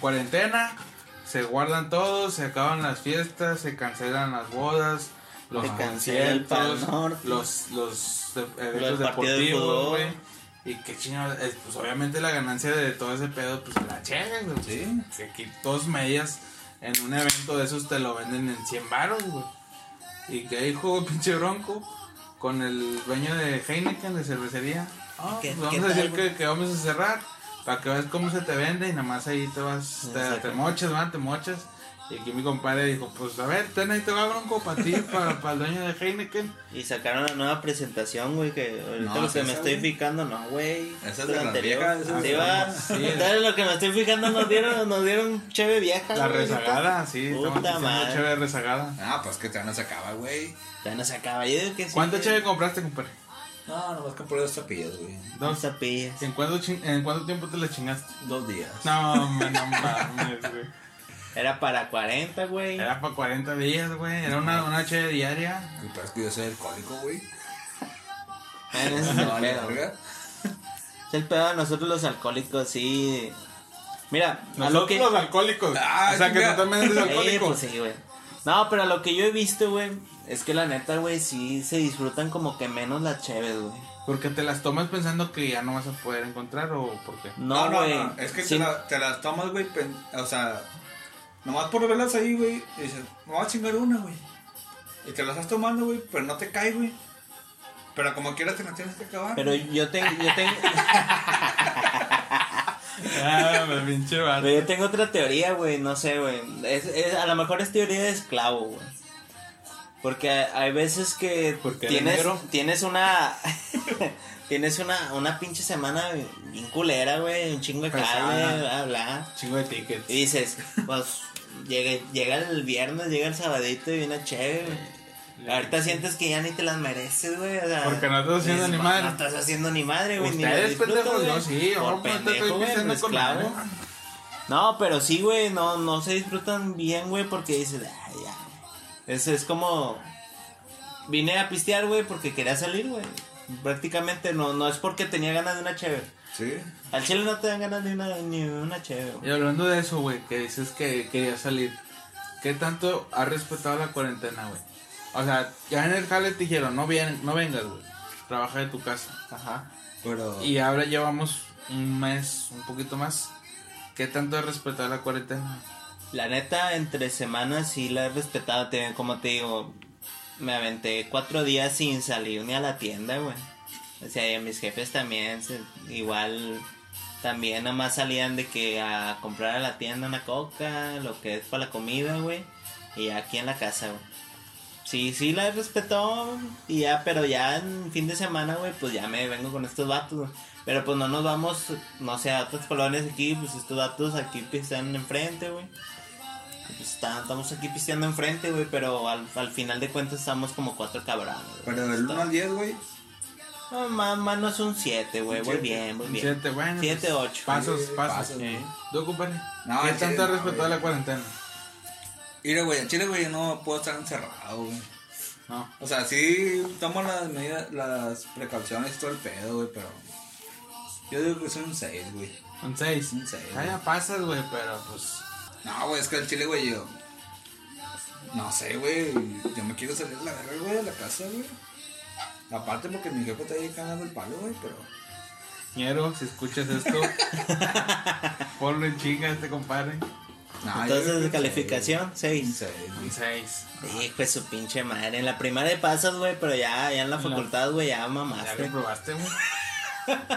Speaker 1: cuarentena, se guardan todos, se acaban las fiestas, se cancelan las bodas, los
Speaker 2: Se
Speaker 1: conciertos, los, los eventos
Speaker 2: de
Speaker 1: deportivos. Y qué chingado, es, pues obviamente la ganancia de todo ese pedo, pues la chévere, güey.
Speaker 3: Sí.
Speaker 1: Que aquí dos medias en un evento de esos te lo venden en 100 baros, güey. Y que dijo pinche bronco con el dueño de Heineken de cervecería. Ah,
Speaker 2: ¿Qué-
Speaker 1: pues vamos a decir que, que vamos a cerrar para que veas cómo se te vende y nada más ahí te vas, te, te mochas, ¿verdad? Te mochas. Y aquí mi compadre dijo, pues a ver, ten ahí te va bronco para ti, para, para el dueño de Heineken.
Speaker 2: Y sacaron la nueva presentación, güey, que ahorita
Speaker 3: No,
Speaker 2: lo que me estoy fijando, no, güey.
Speaker 3: Esa es
Speaker 2: la
Speaker 3: las viejas, es
Speaker 2: Sí,
Speaker 1: sí.
Speaker 2: Entonces lo que me estoy fijando nos dieron, nos dieron cheve vieja.
Speaker 1: La
Speaker 2: güey,
Speaker 1: rezagada, sí, estamos
Speaker 2: Puta madre.
Speaker 1: chévere rezagada.
Speaker 3: Ah, pues que te no se acaba, güey.
Speaker 2: Ya no se acaba, yo digo que sí.
Speaker 1: ¿Cuánto chévere compraste, compadre?
Speaker 3: No, nomás compré dos tapillas, güey.
Speaker 2: Dos tapillas.
Speaker 1: ¿En cuánto, ¿En cuánto tiempo te la chingaste?
Speaker 3: Dos días.
Speaker 1: No, hombre, no mames, güey.
Speaker 2: Era para 40, güey.
Speaker 1: Era para 40 días, güey. Era una, una chévere diaria.
Speaker 3: Y es que yo soy alcohólico, güey.
Speaker 2: Ah, es el
Speaker 3: No, vale,
Speaker 2: pedo.
Speaker 3: verga.
Speaker 2: Es el pedo de nosotros los alcohólicos, sí. Mira, a lo
Speaker 1: Nosotros
Speaker 2: que...
Speaker 1: los alcohólicos.
Speaker 3: Ah,
Speaker 1: o sea, que tú también eres alcohólico.
Speaker 2: pues sí, güey. No, pero lo que yo he visto, güey, es que la neta, güey, sí se disfrutan como que menos las cheves, güey.
Speaker 1: Porque te las tomas pensando que ya no vas a poder encontrar o por qué.
Speaker 3: No,
Speaker 2: No,
Speaker 3: no,
Speaker 2: güey.
Speaker 3: no, Es que
Speaker 2: Sí,
Speaker 3: te, la- te las tomas, güey. O sea, nomás por verlas ahí, güey. Y dices, me voy a chingar una, güey. Y te las estás tomando, güey. Pero no te cae, güey. Pero como quieras te las tienes que acabar.
Speaker 2: Pero yo tengo, yo tengo,
Speaker 1: Ah, me pinche vato.
Speaker 2: pero yo tengo otra teoría, güey, no sé, güey. Es, es- a lo mejor es teoría de esclavo, güey. Porque hay veces que tienes, tienes una, tienes una, una pinche semana bien culera, güey, un chingo de carne, bla, bla.
Speaker 1: Chingo de tickets.
Speaker 2: Y dices, pues, llega, llega el viernes, llega el sabadito y viene chévere, güey. Ahorita sientes que ya ni te las mereces, güey. O sea,
Speaker 1: Porque no estás haciendo ni madre.
Speaker 2: No estás haciendo ni madre, güey.
Speaker 1: Ustedes, pendejos, yo sí.
Speaker 2: Por
Speaker 1: pues,
Speaker 2: pendejo, güey,
Speaker 1: con madre.
Speaker 2: No, pero sí, güey, no, no se disfrutan bien, güey, porque dices, ay, ya. Es, es como. Vine a pistear, güey, porque quería salir, güey. Prácticamente no, no es porque tenía ganas de una chévere.
Speaker 3: Sí.
Speaker 2: Al chile no te dan ganas de una, ni de una chévere,
Speaker 1: Y hablando de eso, güey, que dices que querías salir. ¿Qué tanto has respetado la cuarentena, güey? O sea, ya en el jale te dijeron, no, vien- no vengas, güey. Trabaja de tu casa.
Speaker 2: Ajá.
Speaker 3: Pero.
Speaker 1: Y ahora llevamos un mes, un poquito más. ¿Qué tanto has respetado la cuarentena?
Speaker 2: La neta, entre semanas sí la he respetado. Te, como te digo, me aventé cuatro días sin salir ni a la tienda, güey. O sea, y mis jefes también, se- igual, también nada más salían de que a comprar a la tienda una coca, lo que es para la comida, güey. Y aquí en la casa, güey. Sí, sí la he respetado y ya, pero ya en fin de semana, güey, pues ya me vengo con estos vatos. Pero pues no nos vamos, no sé, a otras colonias aquí, pues estos vatos aquí están enfrente, güey. Pues está- estamos aquí pisteando enfrente, güey, pero al, al final de cuentas estamos como cuatro cabrones. güey.
Speaker 3: Pero del 1 al 10, güey.
Speaker 2: No, más, más no es un 7, güey,
Speaker 3: siete.
Speaker 2: bien, muy bien.
Speaker 1: Siete, bueno.
Speaker 2: Siete,
Speaker 1: pues,
Speaker 2: ocho.
Speaker 1: Pasos,
Speaker 3: Sí,
Speaker 1: pasos.
Speaker 3: pasos,
Speaker 2: Sí.
Speaker 1: ¿Tú, compadre?
Speaker 3: No,
Speaker 1: ¿Qué tanto
Speaker 3: no,
Speaker 1: respetado la cuarentena?
Speaker 3: Mira, güey, en Chile, güey, no puedo estar encerrado, güey.
Speaker 1: No.
Speaker 3: O sea, sí tomo las medidas, las precauciones y todo el pedo, güey, pero. Yo digo que son un 6, güey.
Speaker 1: Un 6.
Speaker 3: Un seis,
Speaker 1: Ah, ya pasas, güey, pero pues.
Speaker 3: No, güey, es que el chile, güey, yo. No sé, güey. Yo me quiero salir a la verga, güey, de la casa, güey. Aparte porque mi jefe está ahí cagando el palo, güey, pero.
Speaker 1: Ñero, si escuchas esto, ponlo en chinga este compadre.
Speaker 3: No,
Speaker 2: Entonces,
Speaker 3: que
Speaker 2: calificación,
Speaker 3: Un
Speaker 2: 6.
Speaker 3: 6, güey.
Speaker 1: Un 6.
Speaker 2: Hijo de su pinche madre. En la primaria pasas, güey, pero ya, ya en la facultad, güey, ya
Speaker 1: Ya
Speaker 2: mamaste.
Speaker 1: reprobaste, güey.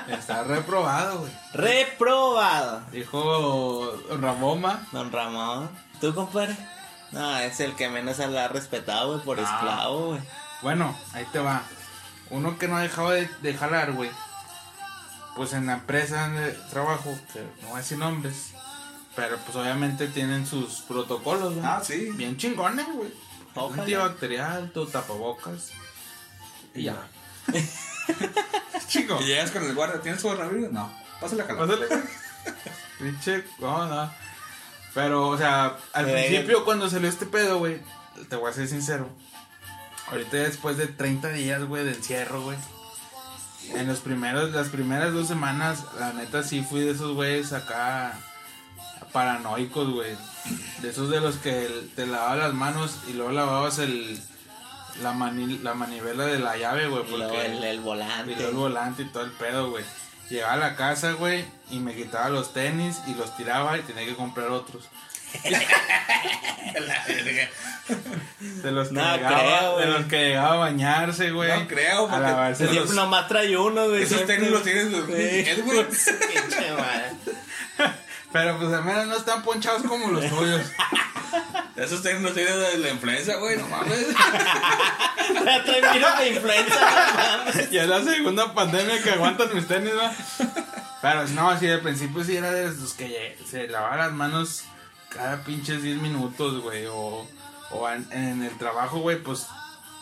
Speaker 1: Está reprobado, güey.
Speaker 2: Reprobado.
Speaker 1: Dijo Ramoma.
Speaker 2: Don Ramón. ¿Tú, compadre? No, es el que menos se la ha respetado, güey, por
Speaker 1: Ah.
Speaker 2: esclavo, güey.
Speaker 1: Bueno, ahí te va. Uno que no ha dejado de, de jalar, güey. Pues en la empresa de trabajo, que no voy a decir nombres. Pero pues obviamente tienen sus protocolos, güey.
Speaker 3: Ah, sí.
Speaker 1: Bien chingones, güey. Antibacterial, tu tapabocas. Y ya. Chico.
Speaker 3: Y llegas con el guardia, ¿tienes coronavirus? No. Pásale a calar.
Speaker 1: Pásale. Pinche, no, no. Pero, o sea, al
Speaker 2: Pero,
Speaker 1: principio cuando salió este pedo, güey, te voy a ser sincero. Ahorita después de 30 días, güey, de encierro, güey. En los primeros, las primeras dos semanas, la neta sí fui de esos güeyes acá paranoicos, güey. De esos de los que te lavabas las manos y luego lavabas el la, mani- la manivela de la llave, güey.
Speaker 2: Y luego
Speaker 1: porque-
Speaker 2: el, el volante.
Speaker 1: y luego el volante y todo el pedo, güey. Llegaba a la casa, güey, y me quitaba los tenis y los tiraba y tenía que comprar otros. de los que,
Speaker 2: No
Speaker 1: llegaba,
Speaker 2: creo,
Speaker 1: de
Speaker 2: güey.
Speaker 1: los que llegaba a bañarse, güey.
Speaker 3: No creo,
Speaker 1: A
Speaker 3: porque
Speaker 1: lavarse
Speaker 2: Siempre
Speaker 1: los...
Speaker 2: nomás trae uno, güey.
Speaker 3: Esos
Speaker 2: siempre.
Speaker 3: tenis los tienes güey.
Speaker 1: Pero pues al menos no están ponchados como los tuyos.
Speaker 3: Esos tenis los tienes de la influenza, güey, no mames.
Speaker 2: Ya trae virus de influenza, no mames.
Speaker 1: y es la segunda pandemia que aguantan mis tenis, ¿no? Pero no, sí, al principio sí era de los que se lavaban las manos cada pinches 10 minutos, güey. O, o en, en el trabajo, güey, pues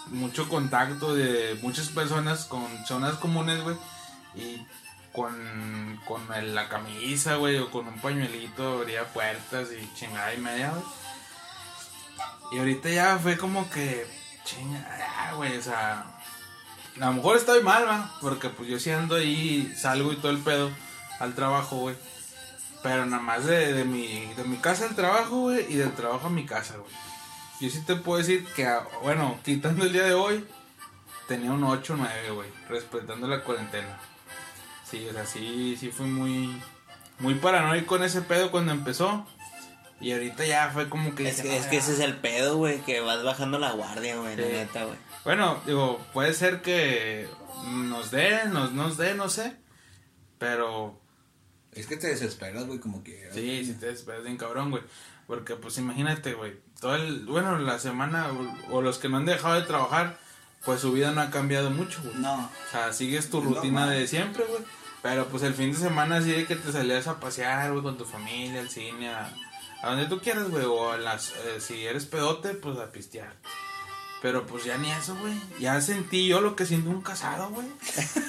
Speaker 1: mucho contacto de muchas personas con zonas comunes, güey. Y con, con la camisa, güey, o con un pañuelito abría puertas y chingada y media, güey. Y ahorita ya fue como que, chinga, ya, güey, o sea, a lo mejor estoy mal, va, porque pues yo sí ando ahí, salgo y todo el pedo al trabajo, güey. Pero nada más de, de mi, de mi casa al trabajo, güey, y del trabajo a mi casa, güey. Yo sí te puedo decir que, ah, bueno, quitando el día de hoy, tenía un 8 o 9, güey, respetando la cuarentena. Sí, o sea, sí, sí fui muy, muy paranoico en ese pedo cuando empezó. Y ahorita ya fue como que...
Speaker 2: Es que,
Speaker 1: "No,
Speaker 2: es que
Speaker 1: ya".
Speaker 2: ese es el pedo, güey, que vas bajando la guardia, güey, la
Speaker 1: Sí.
Speaker 2: neta, güey.
Speaker 1: Bueno, digo, puede ser que nos dé, nos, nos dé, no sé. Pero
Speaker 3: Es que te desesperas, güey, como que.
Speaker 1: sí, si te desesperas bien cabrón, güey. Porque pues imagínate, güey. Todo el, bueno, la semana o, o los que no han dejado de trabajar, pues su vida no ha cambiado mucho, güey.
Speaker 3: No.
Speaker 1: O sea, sigues tu rutina de siempre, güey. Pero pues el fin de semana sí de que te salías a pasear, güey, con tu familia, al cine, a, a donde tú quieras, güey. O a las, eh, si eres pedote, pues a pistear. Pero pues ya ni eso, güey. Ya sentí yo lo que siente un casado, güey.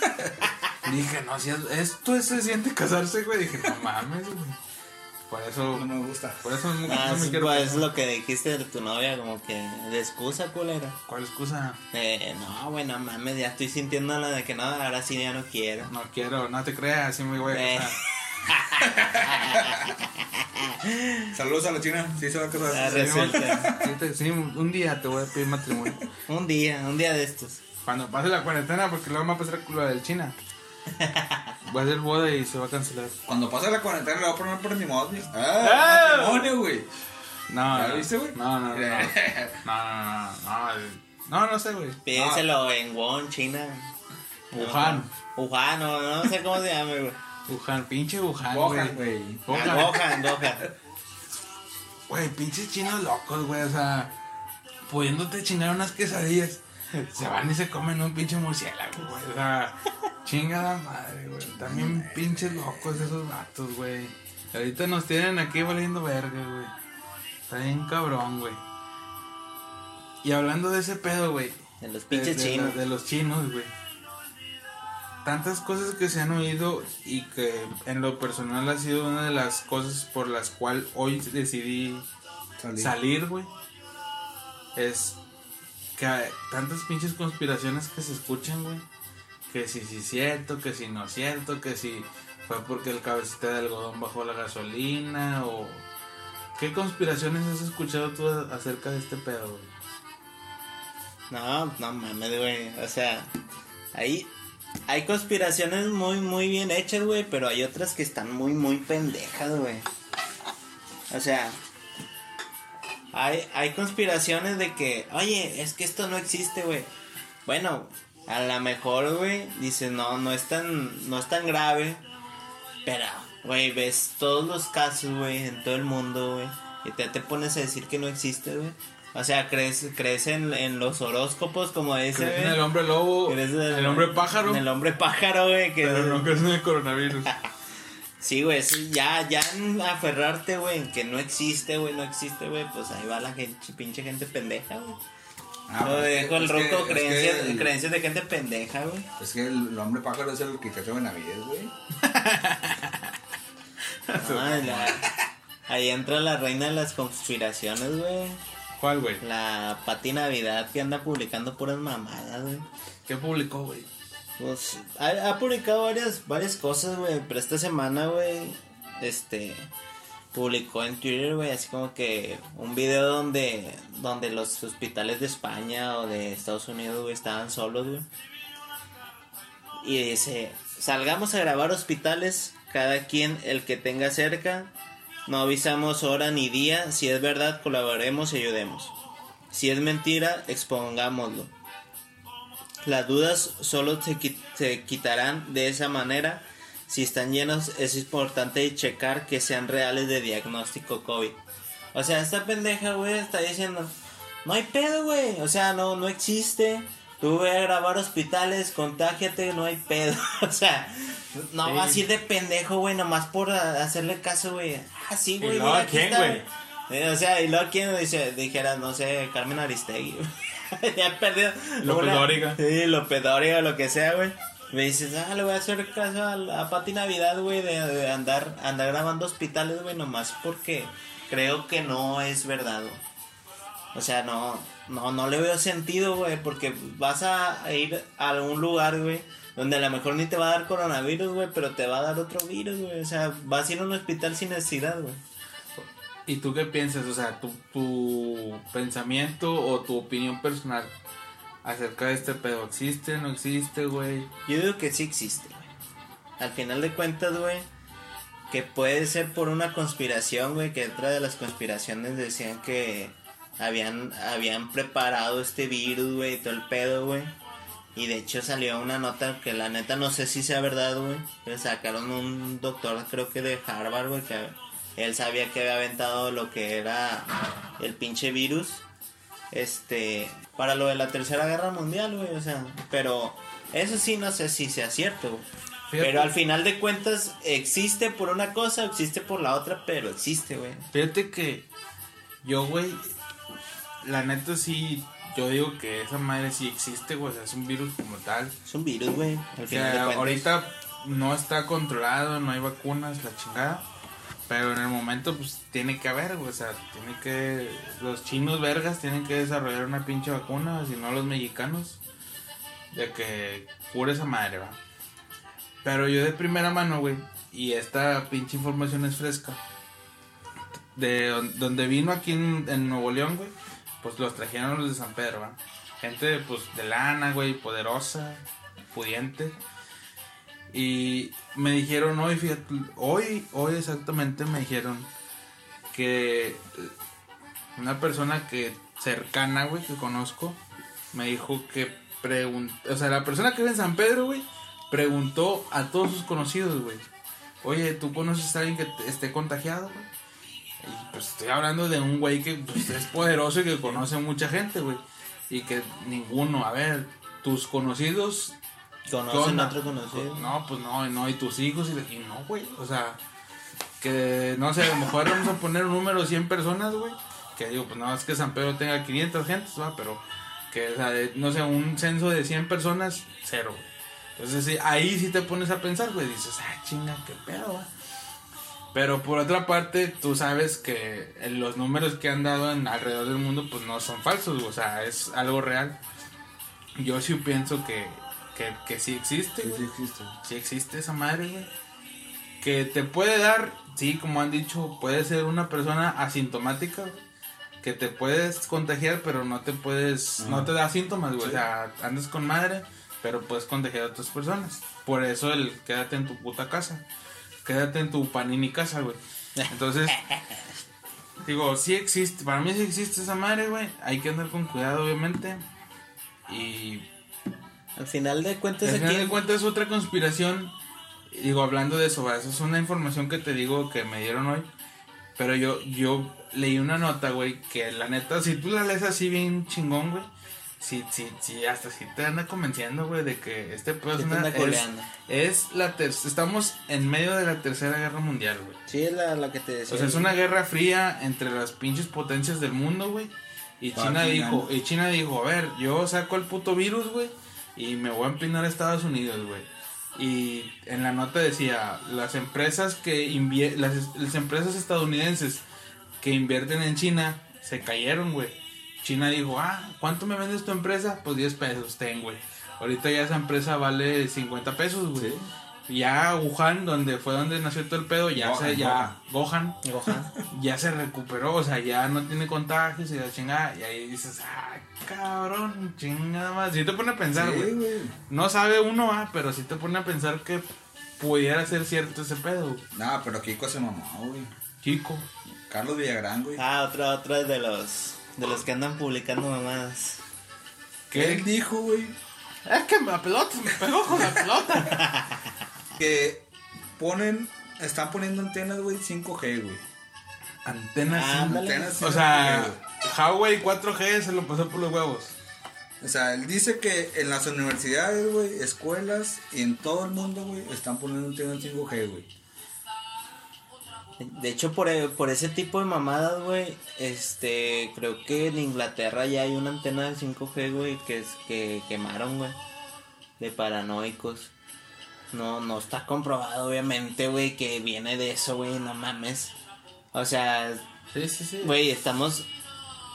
Speaker 1: Dije, no, si es- esto es, se siente casarse, güey. Dije, no mames, güey. Por eso,
Speaker 3: No me gusta.
Speaker 1: por eso no,
Speaker 2: Ah,
Speaker 1: no me
Speaker 2: sí,
Speaker 1: quiero
Speaker 2: pues, es lo que dijiste de tu novia, como que de excusa, culera.
Speaker 1: ¿Cuál excusa?
Speaker 2: Eh, no, güey, no mames, ya estoy sintiendo la de que no, ahora sí ya no quiero.
Speaker 1: No quiero, no te creas, así me voy a
Speaker 2: Eh.
Speaker 1: casar.
Speaker 3: Saludos a la china. Sí, se va a
Speaker 2: Ah,
Speaker 3: casar.
Speaker 2: resulta.
Speaker 1: Sí, sí, un día te voy a pedir matrimonio.
Speaker 2: Un día, un día de estos.
Speaker 1: Cuando pase la cuarentena, porque luego me va a pasar con la del China. Va a ser boda y se va a cancelar.
Speaker 3: Cuando pase la cuarentena le voy a poner por mi móvil.
Speaker 1: ¡Ah!
Speaker 3: ¡Ah! matrimonio, güey!
Speaker 1: No,
Speaker 3: ¿Ya
Speaker 1: no.
Speaker 3: viste, güey?
Speaker 1: No, no, no. No, no, no, no. No, no sé, güey.
Speaker 2: Pídenselo en Won, China.
Speaker 1: Wuhan.
Speaker 2: Wuhan, no, no sé cómo se llama, güey.
Speaker 1: Wuhan, pinche Wuhan, güey. Wuhan.
Speaker 2: Wuhan, Wuhan.
Speaker 1: Güey, pinches chinos locos, güey. O sea, pudiéndote chingar unas quesadillas. Se van y se comen un pinche murciélago, güey. O sea, chingada madre, güey. También pinches locos esos vatos, güey. Ahorita nos tienen aquí valiendo verga, güey. Está bien cabrón, güey. Y hablando de ese pedo, güey.
Speaker 2: De los pinches
Speaker 1: de,
Speaker 2: chinos.
Speaker 1: de los chinos, güey. Tantas cosas que se han oído y que en lo personal ha sido una de las cosas por las cuales hoy decidí salir, güey. Es que hay tantas pinches conspiraciones que se escuchan, güey. Que si sí es cierto, que si no cierto, que si fue porque el cabecita de algodón bajó la gasolina o... ¿Qué conspiraciones has escuchado tú acerca de este pedo, güey?
Speaker 2: No, no mames, güey. O sea, ahí hay conspiraciones muy, muy bien hechas, güey, pero hay otras que están muy, muy pendejas, güey. O sea, hay, hay conspiraciones de que, oye, es que esto no existe, güey. Bueno, a lo mejor, güey, dice, no, no es tan, no es tan grave. Pero, güey, ves todos los casos, güey, en todo el mundo, güey. Y te, te pones a decir que no existe, güey. O sea, crees, crees en, en los horóscopos, como dice,
Speaker 1: ¿Crees en el hombre lobo?
Speaker 2: Crees en
Speaker 1: el, hombre pájaro?
Speaker 2: En el hombre pájaro, güey. Que
Speaker 1: Pero no crees en el coronavirus.
Speaker 2: Sí, güey, sí, ya, ya en aferrarte, güey, en que no existe, güey, no existe, güey, pues ahí va la gente, pinche gente pendeja, güey.
Speaker 3: Ah,
Speaker 2: Lo
Speaker 3: pues,
Speaker 2: dejo el roco, creencias,
Speaker 3: el-
Speaker 2: creencias de gente pendeja, güey.
Speaker 3: Es que el hombre pájaro es el que cacha Benavides, güey.
Speaker 2: Ay, la- ahí entra la reina de las conspiraciones, güey.
Speaker 1: ¿Cuál, güey?
Speaker 2: La Pati Navidad que anda publicando puras mamadas, güey.
Speaker 1: ¿Qué publicó, güey?
Speaker 2: Pues ha, publicado varias, varias cosas, güey, pero esta semana, güey, este, publicó en Twitter, güey, así como que un video donde, donde los hospitales de España o de Estados Unidos, estaban solos, güey. Y dice, salgamos a grabar hospitales, cada quien el que tenga cerca, no avisamos hora ni día, si es verdad colaboremos y ayudemos. Si es mentira, expongámoslo. Las dudas solo se, qui- se quitarán de esa manera. Si están llenos, es importante checar que sean reales de diagnóstico COVID. O sea, esta pendeja, güey, está diciendo, no hay pedo, güey. O sea, no, no existe. Tú ve a grabar hospitales, contágiate, no hay pedo. o sea, no
Speaker 1: Sí.
Speaker 2: vas a ir de pendejo, güey, nomás por hacerle caso, güey. Ah, sí, güey. aquí
Speaker 1: quién, güey?
Speaker 2: Eh, O sea, y luego quién dice, dijera, no sé, Carmen Aristegui. ya he perdido.
Speaker 1: López Dóriga.
Speaker 2: Sí, López Dóriga, lo que sea, güey. Me dices, ah, le voy a hacer caso a, a Pati Navidad, güey, de, de andar, andar grabando hospitales, güey, nomás porque creo que no es verdad, güey. O sea, no, no, no le veo sentido, güey, porque vas a ir a algún lugar, güey, donde a lo mejor ni te va a dar coronavirus, güey, pero te va a dar otro virus, güey. O sea, vas a ir a un hospital sin necesidad, güey.
Speaker 1: ¿Y tú qué piensas? O sea, tu, tu pensamiento o tu opinión personal acerca de este pedo. ¿Existe? ¿No existe, güey?
Speaker 2: Yo digo que sí existe, güey. Al final de cuentas, güey, que puede ser por una conspiración, güey, que otra de las conspiraciones decían que habían, habían preparado este virus, güey, todo el pedo, güey. Y de hecho salió una nota que la neta no sé si sea verdad, güey. Pero sacaron un doctor, creo que de Harvard, güey, que él sabía que había aventado lo que era el pinche virus. Este, para lo de la tercera guerra mundial, güey, o sea, pero eso sí no sé si sea cierto, güey.
Speaker 1: Fíjate.
Speaker 2: Pero al final de cuentas existe por una cosa, existe por la otra, pero existe, güey.
Speaker 1: Fíjate que yo, güey, la neta sí, yo digo que esa madre sí existe, güey. O sea, es un virus como tal.
Speaker 2: Es un virus, güey. Al
Speaker 1: O
Speaker 2: de
Speaker 1: sea,
Speaker 2: cuentas.
Speaker 1: ahorita no está controlado, no hay vacunas, la chingada. Pero en el momento, pues tiene que haber. O sea, tiene que. Los chinos vergas tienen que desarrollar una pinche vacuna, si no los mexicanos. De que cure esa madre, va. Pero yo de primera mano, güey. Y esta pinche información es fresca. De don- donde vino aquí en Nuevo León, güey. Pues los trajeron los de San Pedro, va. Gente, pues, de lana, güey, poderosa, pudiente. Y me dijeron hoy, fíjate, hoy, hoy exactamente me dijeron que una persona que cercana, güey, que conozco, me dijo que preguntó, o sea, la persona que vive en San Pedro, güey, preguntó a todos sus conocidos, güey, oye, ¿tú conoces a alguien que esté contagiado? Y pues estoy hablando de un güey que pues, es poderoso y que conoce mucha gente, güey. Y que ninguno, a ver, tus conocidos
Speaker 2: ¿Conocen
Speaker 1: ¿Qué onda?
Speaker 2: otro conocido?
Speaker 1: No, pues no, no, y tus hijos, y, y no, güey. O sea, que no sé, a lo mejor vamos a poner un número de 100 personas, güey. Que digo, pues no es que San Pedro tenga 500 gentes, ¿va? Pero que, o sea, de- no sé, un censo de 100 personas, cero, güey. Entonces, sí, ahí sí te pones a pensar, güey. Dices, ah, chinga, qué pedo, va. Pero por otra parte, tú sabes que los números que han dado en alrededor del mundo pues no son falsos, güey, o sea, es algo real. Yo sí pienso que, que, que sí existe,
Speaker 3: Sí, existe.
Speaker 1: Sí existe esa madre, güey. Que te puede dar, sí, como han dicho, puede ser una persona asintomática, güey. Que te puedes contagiar, pero no te puedes,
Speaker 3: Ajá.
Speaker 1: no te da síntomas, güey.
Speaker 3: Sí.
Speaker 1: O sea, andas con madre, pero puedes contagiar a otras personas. Por eso el quédate en tu puta casa. Quédate en tu panini casa, güey. Entonces, digo, sí existe, para mí sí existe esa madre, güey. Hay que andar con cuidado, obviamente. Y
Speaker 2: Al final de cuentas
Speaker 1: al final
Speaker 2: aquí...
Speaker 1: de cuentas es otra conspiración. Digo, hablando de eso, va, eso es una información que te digo que me dieron hoy. Pero yo, yo leí una nota, güey, que la neta, si tú la lees así bien chingón, güey, sí, sí, sí, hasta sí te anda convenciendo, güey, de que este pedo
Speaker 2: Sí
Speaker 1: es, es, la ter- estamos en medio de la tercera guerra mundial, güey.
Speaker 2: Sí, es la, la que te decía.
Speaker 1: O sea, es una guerra fría entre las pinches potencias del mundo, güey. Y China dijo, y China dijo, a ver, yo saco el puto virus, güey, y me voy a empinar a Estados Unidos, güey. Y en la nota decía, las empresas que las, empresas estadounidenses que invierten en China se cayeron, güey. China dijo, ah, ¿cuánto me vendes tu empresa? Pues 10 pesos, ten, güey. Ahorita ya esa empresa vale 50 pesos, güey. Ya Wuhan, donde fue donde nació todo el pedo, ya
Speaker 3: Gohan,
Speaker 1: se, ya, Gohan,
Speaker 2: Gohan.
Speaker 1: ya se recuperó, o sea, ya no tiene contagios y la chingada. Y ahí dices, ay, cabrón, chingada más. Si te pone a pensar,
Speaker 3: Sí,
Speaker 1: güey.
Speaker 3: güey.
Speaker 1: no sabe uno, ah, pero si te pone a pensar que pudiera ser cierto ese pedo, güey.
Speaker 3: Nah, pero Kiko se mamó, güey.
Speaker 1: Chico.
Speaker 3: Carlos Villagrán, güey.
Speaker 2: Ah, otra, otra de los... De los que andan publicando mamadas.
Speaker 3: ¿Qué él dijo, güey?
Speaker 1: Es que la pelota, me pegó con la pelota.
Speaker 3: Que ponen, están poniendo antenas, güey, 5G, güey.
Speaker 1: Antenas.
Speaker 2: Ah.
Speaker 3: Antenas
Speaker 1: o
Speaker 3: 5G,
Speaker 1: sea,
Speaker 3: güey.
Speaker 1: Huawei 4G se lo pasó por los huevos.
Speaker 3: O sea, él dice que en las universidades, güey, escuelas y en todo el mundo, güey, están poniendo antenas 5G, güey.
Speaker 2: De hecho, por, e- por ese tipo de mamadas, güey, este, creo que en Inglaterra ya hay una antena de 5G, güey, que, es, que quemaron, güey, de paranoicos. No, no está comprobado, obviamente, güey, que viene de eso, güey, no mames. O sea,
Speaker 1: Sí, sí, sí.
Speaker 2: güey, estamos...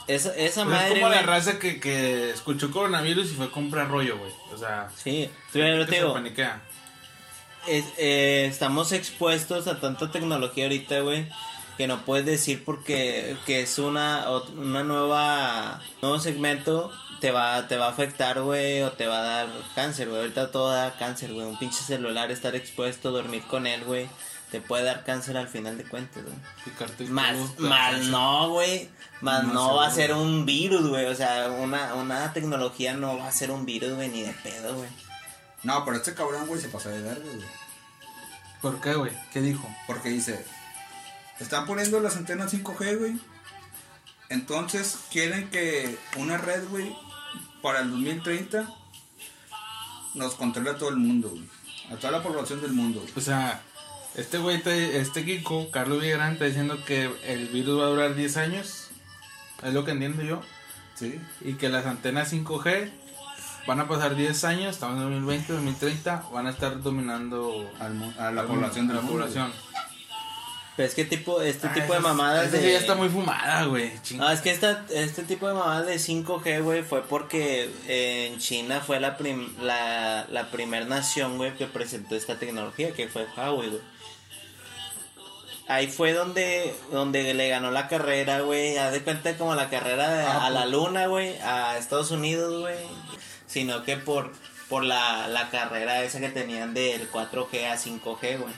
Speaker 2: Esa, esa
Speaker 1: Pues
Speaker 2: madre,
Speaker 1: es como la raza que, que escuchó coronavirus y fue a comprar rollo, güey. O sea,
Speaker 2: Sí, pero te
Speaker 1: se
Speaker 2: digo,
Speaker 1: paniquea.
Speaker 2: Es- eh, estamos expuestos a tanta tecnología ahorita, güey, que no puedes decir porque que es una una nueva nuevo segmento te va te va a afectar, güey, o te va a dar cáncer, güey. Ahorita todo da cáncer, güey. Un pinche celular estar expuesto, dormir con él, güey, te puede dar cáncer al final de cuentas, güey. Más, no, güey. Más
Speaker 3: No
Speaker 2: no, va a ser un virus, güey. O sea, una, una tecnología no va a ser un virus, güey, ni de pedo, güey.
Speaker 3: No, pero este cabrón, güey, se pasó de verga, güey.
Speaker 1: ¿Por qué, güey? ¿Qué dijo?
Speaker 3: Porque dice, están poniendo las antenas 5G, güey. Entonces quieren que una red, güey, para el 2030 nos controle a todo el mundo, güey. A toda la población del mundo, güey.
Speaker 1: O sea, este güey, te- este Kiko, Carlos Villagrán, está diciendo que el virus va a durar 10 años. Es lo que entiendo yo.
Speaker 3: Sí.
Speaker 1: Y que las antenas 5G van a pasar 10 años, estamos en 2020, 2030, van a estar dominando
Speaker 3: Al mu- a la
Speaker 1: al-
Speaker 3: población
Speaker 1: a
Speaker 3: del
Speaker 1: la
Speaker 3: mundo,
Speaker 1: población.
Speaker 2: Pero es que tipo, este
Speaker 1: Ah,
Speaker 2: tipo de mamadas de...
Speaker 1: ya está muy fumada, güey.
Speaker 2: No, es que esta, este tipo de mamadas de 5G, güey, fue porque eh, en China fue la, prim, la, la primer nación, güey, que presentó esta tecnología, que fue Huawei, güey. Ahí fue donde, donde le ganó la carrera, güey. Haz de cuenta como la carrera de-
Speaker 3: Ah,
Speaker 2: a la
Speaker 3: pues.
Speaker 2: luna, güey, a Estados Unidos, güey. Sino que por, por la, la carrera esa que tenían del 4G a 5G, güey.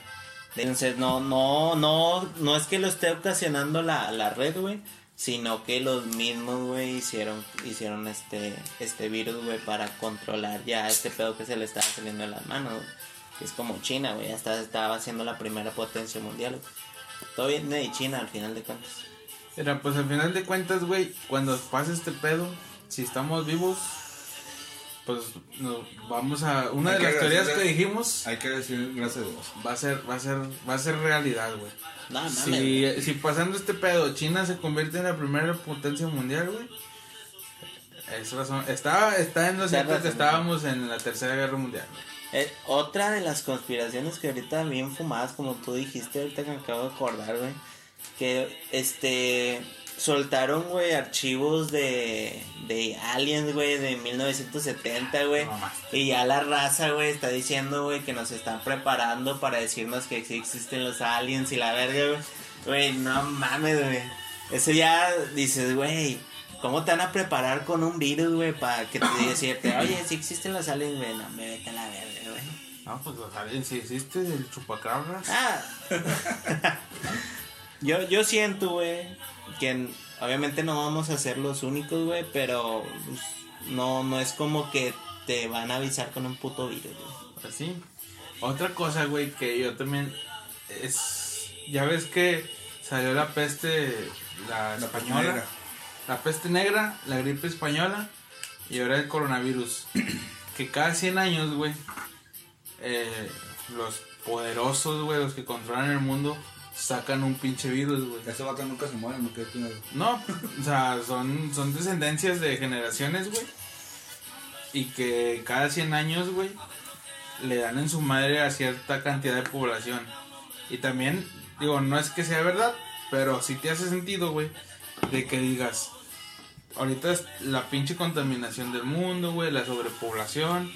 Speaker 2: Entonces, no, no, no, no es que lo esté ocasionando la, la red, güey, sino que los mismos, güey, hicieron, hicieron este, este virus, güey, para controlar ya este pedo que se le estaba saliendo de las manos, güey. Es como China, güey, ya está, estaba siendo la primera potencia mundial. Todo viene de China al final de cuentas.
Speaker 1: Mira, pues al final de cuentas, güey, cuando pase este pedo, si estamos vivos, pues nos vamos a... Una
Speaker 3: Hay
Speaker 1: de las teorías que dijimos
Speaker 3: Hay que decir gracias a Dios.
Speaker 1: va a ser, va a ser, va a ser realidad, güey.
Speaker 2: No.
Speaker 1: Si, si pasando este pedo China se convierte en la primera potencia mundial, güey. Es razón. Está, está en los hechos que estábamos en la tercera guerra mundial. güey.
Speaker 2: Eh, otra de las conspiraciones que ahorita bien fumadas, como tú dijiste, ahorita que me acabo de acordar, güey, que este soltaron, güey, archivos de, de aliens, güey, de 1970, güey.
Speaker 1: No.
Speaker 2: Y ya la raza, güey, está diciendo, güey, que nos están preparando para decirnos que sí existen los aliens y la verga, güey. Güey, no mames, güey. Eso ya dices, güey, ¿cómo te van a preparar con un virus, güey, para que te decirte, oye, si existen los aliens, güey, no me vete a la verga, güey.
Speaker 1: No, pues los aliens sí existe, el chupacabras.
Speaker 2: Ah. yo, yo siento, güey, que obviamente no vamos a ser los únicos, güey, pero pues, no, no es como que te van a avisar con un puto virus, güey.
Speaker 1: Así. Otra cosa, güey, que yo también es. Ya ves que salió la peste, la, española,
Speaker 3: negra.
Speaker 1: la peste negra, la gripe española y ahora el coronavirus. que cada 100 años, güey, eh, los poderosos, güey, los que controlan el mundo, sacan un pinche virus, güey.
Speaker 3: Ese vato nunca se muere, no queda primero.
Speaker 1: No, o sea, son, son descendencias de generaciones, güey. Y que cada 100 años, güey, le dan en su madre a cierta cantidad de población. Y también, digo, no es que sea verdad, pero sí te hace sentido, güey, de que digas, ahorita es la pinche contaminación del mundo, güey, la sobrepoblación,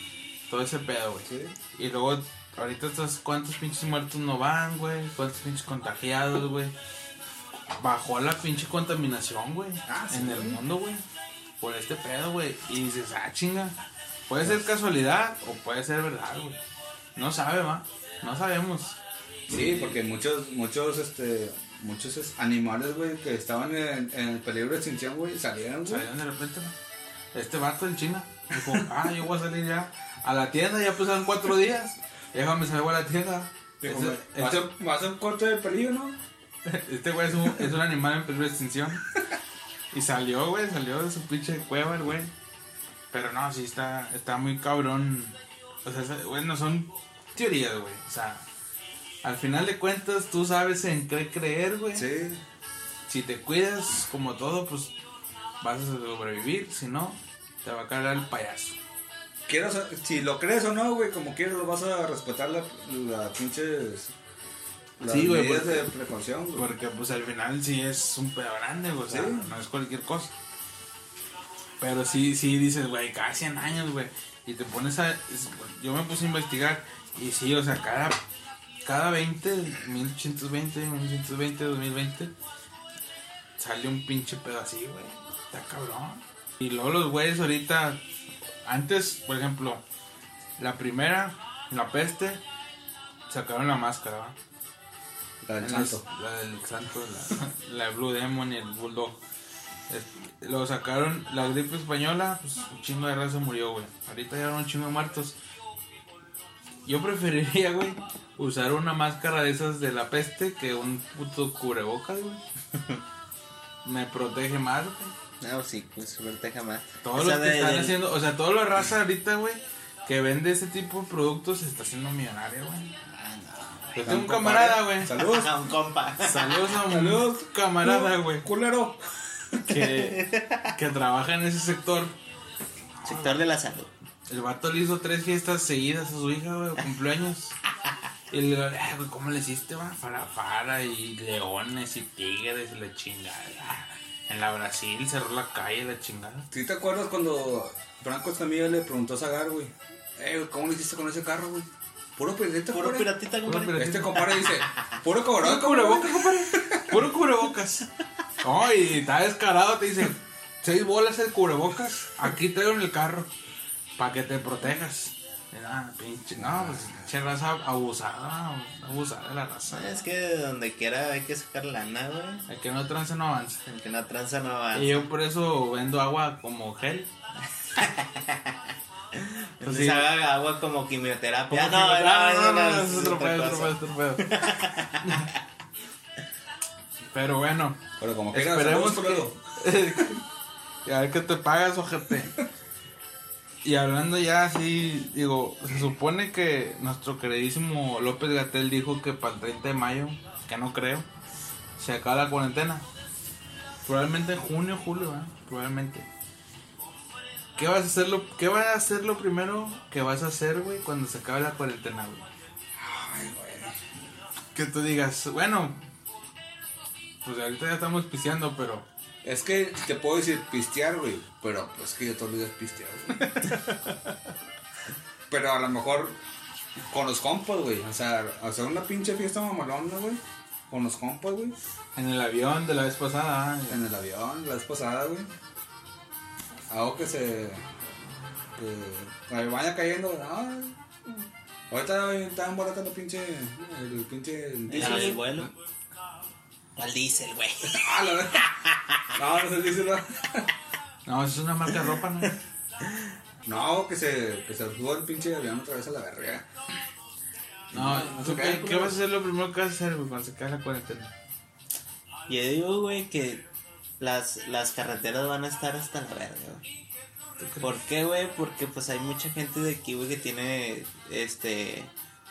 Speaker 1: todo ese pedo, güey.
Speaker 3: Sí.
Speaker 1: Y luego, ahorita estás, ¿cuántos pinches muertos no van, güey? ¿Cuántos pinches contagiados, güey? Bajó la pinche contaminación, güey.
Speaker 3: Ah, sí,
Speaker 1: en el
Speaker 3: güey.
Speaker 1: mundo, güey. Por este pedo, güey. Y dices, ah, chinga. Puede ser casualidad o puede ser verdad, güey. No sabe, va. No sabemos.
Speaker 3: Sí, porque muchos, muchos, este, muchos es- animales, güey, que estaban en, en el peligro de extinción, güey, salieron, güey.
Speaker 1: Salieron de repente, ¿no? Este vato en China dijo, ah, yo voy a salir ya a la tienda, ya pasaron cuatro días. Déjame salgo a la tienda. Este-
Speaker 3: "Me- va a
Speaker 1: este-
Speaker 3: ser- va a ser un corte de peligro, ¿no?
Speaker 1: Este güey es un, es un animal en peligro de extinción. Y salió, güey, salió de su pinche cueva el güey. Pero no, sí está, está muy cabrón. O sea, esa- bueno, son teorías, güey. O sea, al final de cuentas tú sabes en qué creer, güey.
Speaker 3: Sí.
Speaker 1: Si te cuidas como todo, pues vas a sobrevivir. Si no, te va a cargar el payaso.
Speaker 3: Quiero, sa- si lo crees o no, güey, como quieras, lo vas a respetar la, la pinches. Las
Speaker 1: Sí, güey, porque-
Speaker 3: de precaución, güey.
Speaker 1: Porque pues al final sí es un pedo grande, güey, o sea, no es cualquier cosa. Pero sí, sí dices, güey, cada 100 años, güey. Y te pones a... yo me puse a investigar y sí, o sea, cada, cada 20, 1820, 1920, 2020, sale un pinche pedo así, güey. Está cabrón. Y luego los güeyes ahorita, antes, por ejemplo, la primera, la peste, sacaron la máscara.
Speaker 3: La del
Speaker 1: En
Speaker 3: santo.
Speaker 1: las- La del santo, la, la Blue Demon y el Bulldog. Es- Lo sacaron, la gripe española, pues un chingo de raza murió, güey. Ahorita ya un chingo de muertos. Yo preferiría, güey, usar una máscara de esas de la peste que un puto cubrebocas, güey. Me protege más, güey.
Speaker 2: No, sí, pues suerte jamás.
Speaker 1: Todos los que
Speaker 2: de-
Speaker 1: están
Speaker 2: del-
Speaker 1: haciendo, o sea, toda la raza ahorita, güey, que vende ese tipo de productos se está haciendo millonaria, güey.
Speaker 2: No.
Speaker 1: Yo tengo un camarada, güey.
Speaker 3: Saludos.
Speaker 2: A un compa.
Speaker 1: Saludos a un
Speaker 3: Saludos.
Speaker 1: camarada, güey.
Speaker 3: Culero.
Speaker 1: que, que trabaja en ese sector.
Speaker 2: Sector de la salud.
Speaker 1: El vato le hizo tres fiestas seguidas a su hija, güey, cumpleaños. Y le digo, "Ay, güey, ¿cómo le hiciste, va? Farafara y leones y tigres y la chingada. En la Brasil cerró la calle, la chingada.
Speaker 3: ¿Sí te acuerdas cuando Franco Escamilla le preguntó a Zagar, güey? Eh, ¿cómo le hiciste con ese carro, güey? Puro piratita,
Speaker 2: Puro
Speaker 3: compadre.
Speaker 2: piratita,
Speaker 1: Puro
Speaker 2: compadre.
Speaker 1: piratita.
Speaker 3: Este compadre dice, puro cobrón,
Speaker 1: Puro cubrebocas, compadre. Puro cubrebocas. No, y está descarado, te dice, seis bolas el cubrebocas, aquí traigo en el carro, para que te protejas. Pinche, no, pues, pinche raza abusada, abusada de la raza.
Speaker 2: Es que donde quiera hay que sacar lana, güey.
Speaker 1: El que no tranza no avanza.
Speaker 2: El que no tranza no avanza.
Speaker 1: Y yo por eso vendo agua como gel.
Speaker 2: Entonces
Speaker 1: sí.
Speaker 2: haga agua como quimioterapia.
Speaker 1: Como
Speaker 2: no,
Speaker 1: que-
Speaker 2: no,
Speaker 1: no, no,
Speaker 2: no,
Speaker 1: es otro pedo, otro pedo, otro pedo. Pero bueno,
Speaker 3: Pero como quieras,
Speaker 1: Esperemos que... a ver qué te pagas, ojete. Y hablando ya así, digo, se supone que nuestro queridísimo López Gatel dijo que para el 30 de mayo, que no creo, se acaba la cuarentena. Probablemente en junio, julio, ¿eh? Probablemente. ¿Qué vas a hacer lo, qué va a hacer lo primero que vas a hacer, güey, cuando se acabe la cuarentena, güey?
Speaker 3: Ay, güey.
Speaker 1: Que tú digas, bueno, pues ahorita ya estamos pisteando, pero
Speaker 3: Es que te puedo decir pistear, güey. Pero pues que yo todos los días pisteo, güey. pero a lo mejor con los compas, güey. O sea, hacer una pinche fiesta mamalona, güey. Con los compas, güey.
Speaker 1: en el avión de la vez pasada, ah,
Speaker 3: En el avión, la vez pasada, güey. Algo que se. que me vaya cayendo, ay. Ahorita güey, estaban baratando pinche. El pinche. el
Speaker 2: ¿El
Speaker 3: güey.
Speaker 2: vuelo? Al diésel, güey.
Speaker 3: Ah. No, no se dice nada.
Speaker 1: no, eso es una marca de ropa, ¿no?
Speaker 3: No, que se, que se suba el pinche avión otra vez a la verga.
Speaker 1: No,
Speaker 3: No,
Speaker 1: ¿tú
Speaker 3: no
Speaker 1: ¿qué, qué vas a hacer lo primero que vas a hacer, güey, cuando se acabe la cuarentena?
Speaker 2: Yo digo, güey, que las, las carreteras van a estar hasta la verga, güey. ¿Por qué, güey? Porque pues hay mucha gente de aquí, güey, que tiene, este,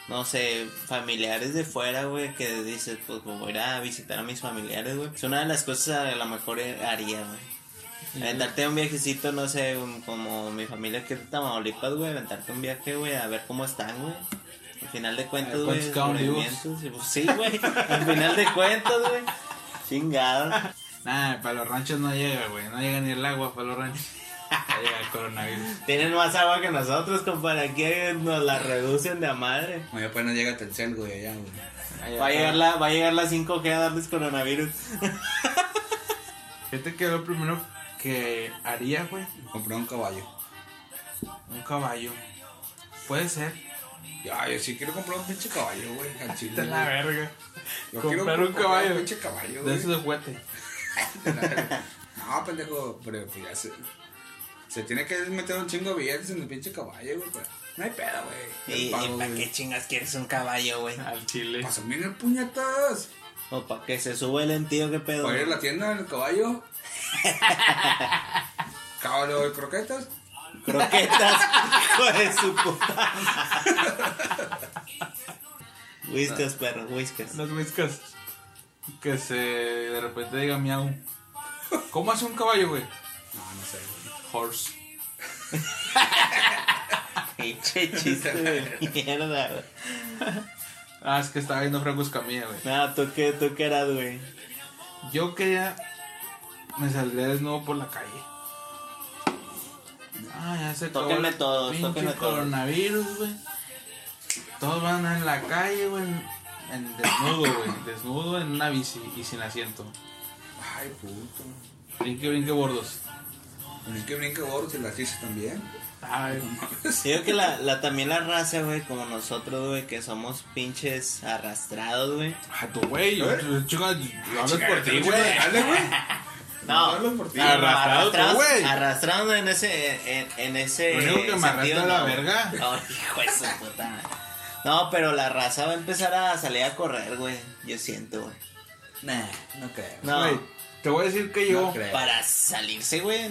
Speaker 2: no sé, familiares de fuera, güey, que dices, pues me voy a ir a visitar a mis familiares, güey. Es una de las cosas a lo mejor haría, güey. Aventarte un viajecito, no sé, un- como mi familia que es de Tamaulipas, güey, aventarte un viaje, güey, a ver cómo están, güey. Al final de cuentas, güey, pues, Sí, güey, al final de cuentas, güey. Chingado.
Speaker 1: Nah, para los ranchos no llega, güey. No llega ni el agua para los ranchos. El coronavirus.
Speaker 2: Tienen más agua que nosotros, compadre. Aquí nos la reducen de a madre.
Speaker 3: Oye, apenas llega Telcel, güey, allá, güey.
Speaker 1: Allá,
Speaker 2: Va a llegar la, va a llegar la 5G a darles coronavirus.
Speaker 1: Fíjate que lo primero que haría, güey,
Speaker 3: Compré un caballo.
Speaker 1: un caballo. Puede ser.
Speaker 3: Ya, yo sí quiero comprar un pinche caballo, güey, al chile.
Speaker 1: De la
Speaker 3: güey.
Speaker 1: verga.
Speaker 3: Yo
Speaker 1: comprar
Speaker 3: quiero
Speaker 1: un caballo.
Speaker 3: Un pinche caballo,
Speaker 1: De
Speaker 3: güey.
Speaker 1: esos de juguete.
Speaker 3: De verga. No, pendejo, pero pues ya se. Tiene que meter un chingo de billetes en el pinche caballo, güey. Pero no hay pedo, güey.
Speaker 2: ¿Y,
Speaker 3: Yo pago,
Speaker 2: y para qué chingas quieres un caballo, güey?
Speaker 1: Al chile.
Speaker 3: Paso bien el puñetas.
Speaker 2: O para que se sube el entío, qué pedo.
Speaker 3: Para ir a la tienda en el caballo. Caballo de croquetas.
Speaker 2: Croquetas, hijo de su puta. Whiskas, perro, whiskas.
Speaker 1: Los whiskas. Que se de repente diga miau. ¿Cómo hace un caballo, güey? Horse.
Speaker 2: Pinche chiste de mierda, güey.
Speaker 1: Ah, es que estaba viendo Franco Escamilla, güey.
Speaker 2: No, ¿tú qué, tú qué eras, güey?
Speaker 1: Yo quería. Me saldría desnudo por la calle. Ah, ya se acabó
Speaker 2: Tóquenme
Speaker 1: el
Speaker 2: todos,
Speaker 1: pinche
Speaker 2: tóquenme todos.
Speaker 1: coronavirus, güey. Todos van en la calle, güey. En, en desnudo, güey. Desnudo en una bici y sin asiento.
Speaker 3: Ay, puto.
Speaker 1: Brinque, brinque, bordos.
Speaker 3: Brinque, brinque, gordos y las dices también.
Speaker 1: Ay,
Speaker 2: Digo que la, la, también la raza, güey, como nosotros, güey, que somos pinches arrastrados, güey.
Speaker 1: a tu güey. Yo,
Speaker 3: ¿Eh?
Speaker 1: yo, chico, yo hablo por ti, güey.
Speaker 3: Dale, güey.
Speaker 2: No,
Speaker 3: hablo por ti.
Speaker 2: no, arrastrados-
Speaker 1: güey.
Speaker 2: Arrastrados en ese, en, en ese.
Speaker 1: Lo único que me
Speaker 2: sentido,
Speaker 1: arrastra la
Speaker 2: no.
Speaker 1: verga.
Speaker 2: No, hijo de su puta. No, pero la raza va a empezar a salir a correr, güey. Yo siento, güey.
Speaker 3: Nah, no creo.
Speaker 2: No,
Speaker 1: Güey, te voy a decir que yo.
Speaker 3: No creo.
Speaker 2: para salirse, güey.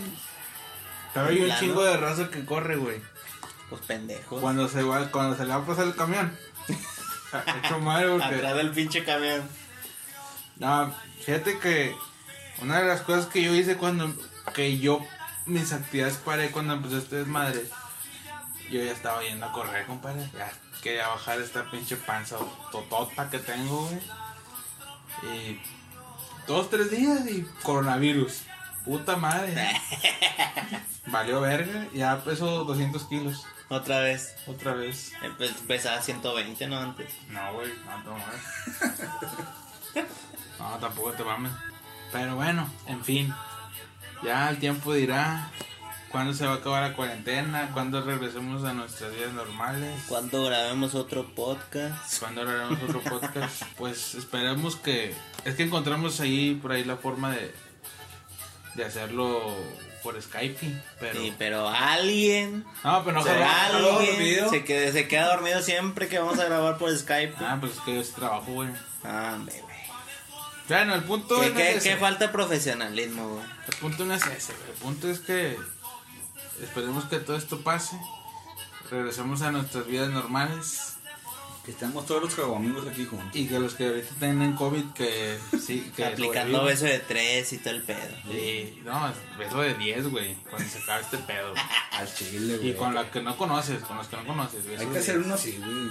Speaker 1: Pero hay un chingo de raza que corre, güey.
Speaker 2: Pues pendejos.
Speaker 1: Cuando se va, cuando se le va a pasar el camión. Hecho madre, porque.
Speaker 2: Atrás del pinche camión.
Speaker 1: No, fíjate que una de las cosas que yo hice cuando que yo mis actividades paré cuando empezó este desmadre, yo ya estaba yendo a correr, compadre. Ya quería bajar esta pinche panza totota que tengo, güey. Y dos, tres días y coronavirus. Puta madre. Valió verga, ya peso 200 kilos.
Speaker 2: Otra vez.
Speaker 1: Otra vez.
Speaker 2: Empe- Pesaba 120, ¿no? Antes.
Speaker 1: No, güey, no, no, güey. No, tampoco te mames. Pero bueno, en fin. Ya el tiempo dirá cuándo se va a acabar la cuarentena, cuándo regresemos a nuestras vidas normales,
Speaker 2: Cuando grabemos otro podcast.
Speaker 1: cuándo haremos otro podcast. Pues esperemos que. Es que encontramos ahí, por ahí, la forma de. De hacerlo por Skype. Pero.
Speaker 2: Sí, pero alguien.
Speaker 1: No, pero no
Speaker 2: será
Speaker 1: ojalá-
Speaker 3: ¿Aló,
Speaker 2: alguien se, queda, se queda dormido siempre que vamos a grabar por Skype.
Speaker 1: Ah, pues es que yo trabajo, güey.
Speaker 2: Ah, güey.
Speaker 1: Bueno, el punto
Speaker 2: ¿Qué,
Speaker 1: no
Speaker 2: qué-
Speaker 1: es
Speaker 2: qué falta profesionalismo, güey?
Speaker 1: El punto no es ese, güey. El punto es que esperemos que todo esto pase. Regresemos a nuestras vidas normales.
Speaker 3: Que estamos todos los amigos aquí juntos.
Speaker 1: Y que los que ahorita tienen COVID, que sí, que
Speaker 2: Aplicando
Speaker 1: sobreviven.
Speaker 2: beso de tres y todo el pedo.
Speaker 1: Sí, no, es beso de 10, güey, cuando se acabe este pedo.
Speaker 3: Al chile, güey.
Speaker 1: Y con la que no conoces, con los que no conoces. beso
Speaker 3: Hay
Speaker 1: de
Speaker 3: que hacer
Speaker 1: 10.
Speaker 3: uno así, güey.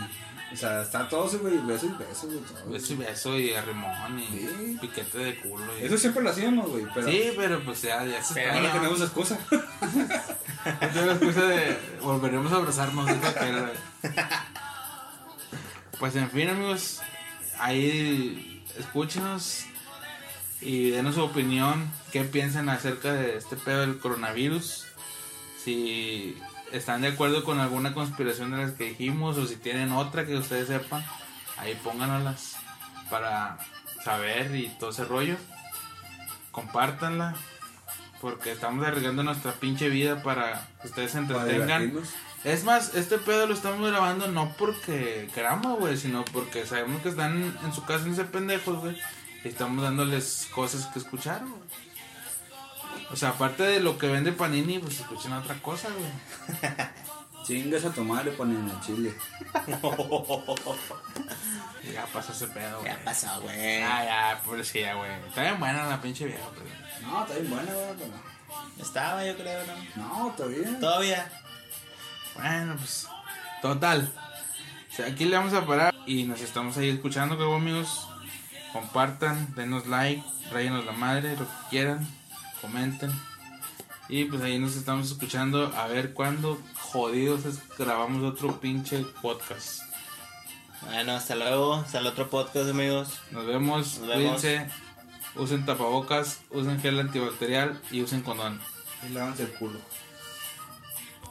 Speaker 3: O sea, está todo ese, güey, beso y beso, güey. todo.
Speaker 1: Beso y beso y arrimón y
Speaker 3: Sí.
Speaker 1: piquete de culo. y-
Speaker 3: Eso siempre lo hacíamos, güey. Pero
Speaker 1: Sí, pero pues ya, ya se
Speaker 2: Pero
Speaker 1: está.
Speaker 3: ahora tenemos excusa.
Speaker 1: No la excusa de volveremos a abrazarnos. güey. Pues en fin, amigos, ahí escúchenos y denos su opinión. ¿Qué piensan acerca de este pedo del coronavirus? Si están de acuerdo con alguna conspiración de las que dijimos o si tienen otra que ustedes sepan, ahí pónganoslas para saber y todo ese rollo. Compártanla porque estamos arriesgando nuestra pinche vida para que ustedes se entretengan. Es más, este pedo lo estamos grabando no porque queramos, güey, sino porque sabemos que están en su casa en ese pendejos, güey. Y estamos dándoles cosas que escuchar, güey. O sea, aparte de lo que vende Panini, pues escuchen otra cosa, güey.
Speaker 3: Chingas a tomar le ponen el chile.
Speaker 1: Ya pasó ese pedo, güey.
Speaker 2: Ya pasó, güey.
Speaker 1: Ah, ya, pobrecilla, güey. Está bien buena la pinche vieja, pero...
Speaker 3: No, está bien buena, güey, pero...
Speaker 2: Estaba, yo creo, ¿no?
Speaker 3: No, todavía.
Speaker 2: Todavía.
Speaker 1: Bueno, pues... Total. O sea, aquí le vamos a parar y nos estamos ahí escuchando, creo, amigos. Compartan, denos like, rayenos la madre, lo que quieran, comenten. Y pues ahí nos estamos escuchando a ver cuándo jodidos es- grabamos otro pinche podcast.
Speaker 2: Bueno, hasta luego. Hasta el otro podcast, amigos.
Speaker 1: Nos vemos,
Speaker 2: Nos vemos.
Speaker 1: cuídense, usen tapabocas, usen gel antibacterial y usen condón.
Speaker 3: Y lávanse el culo.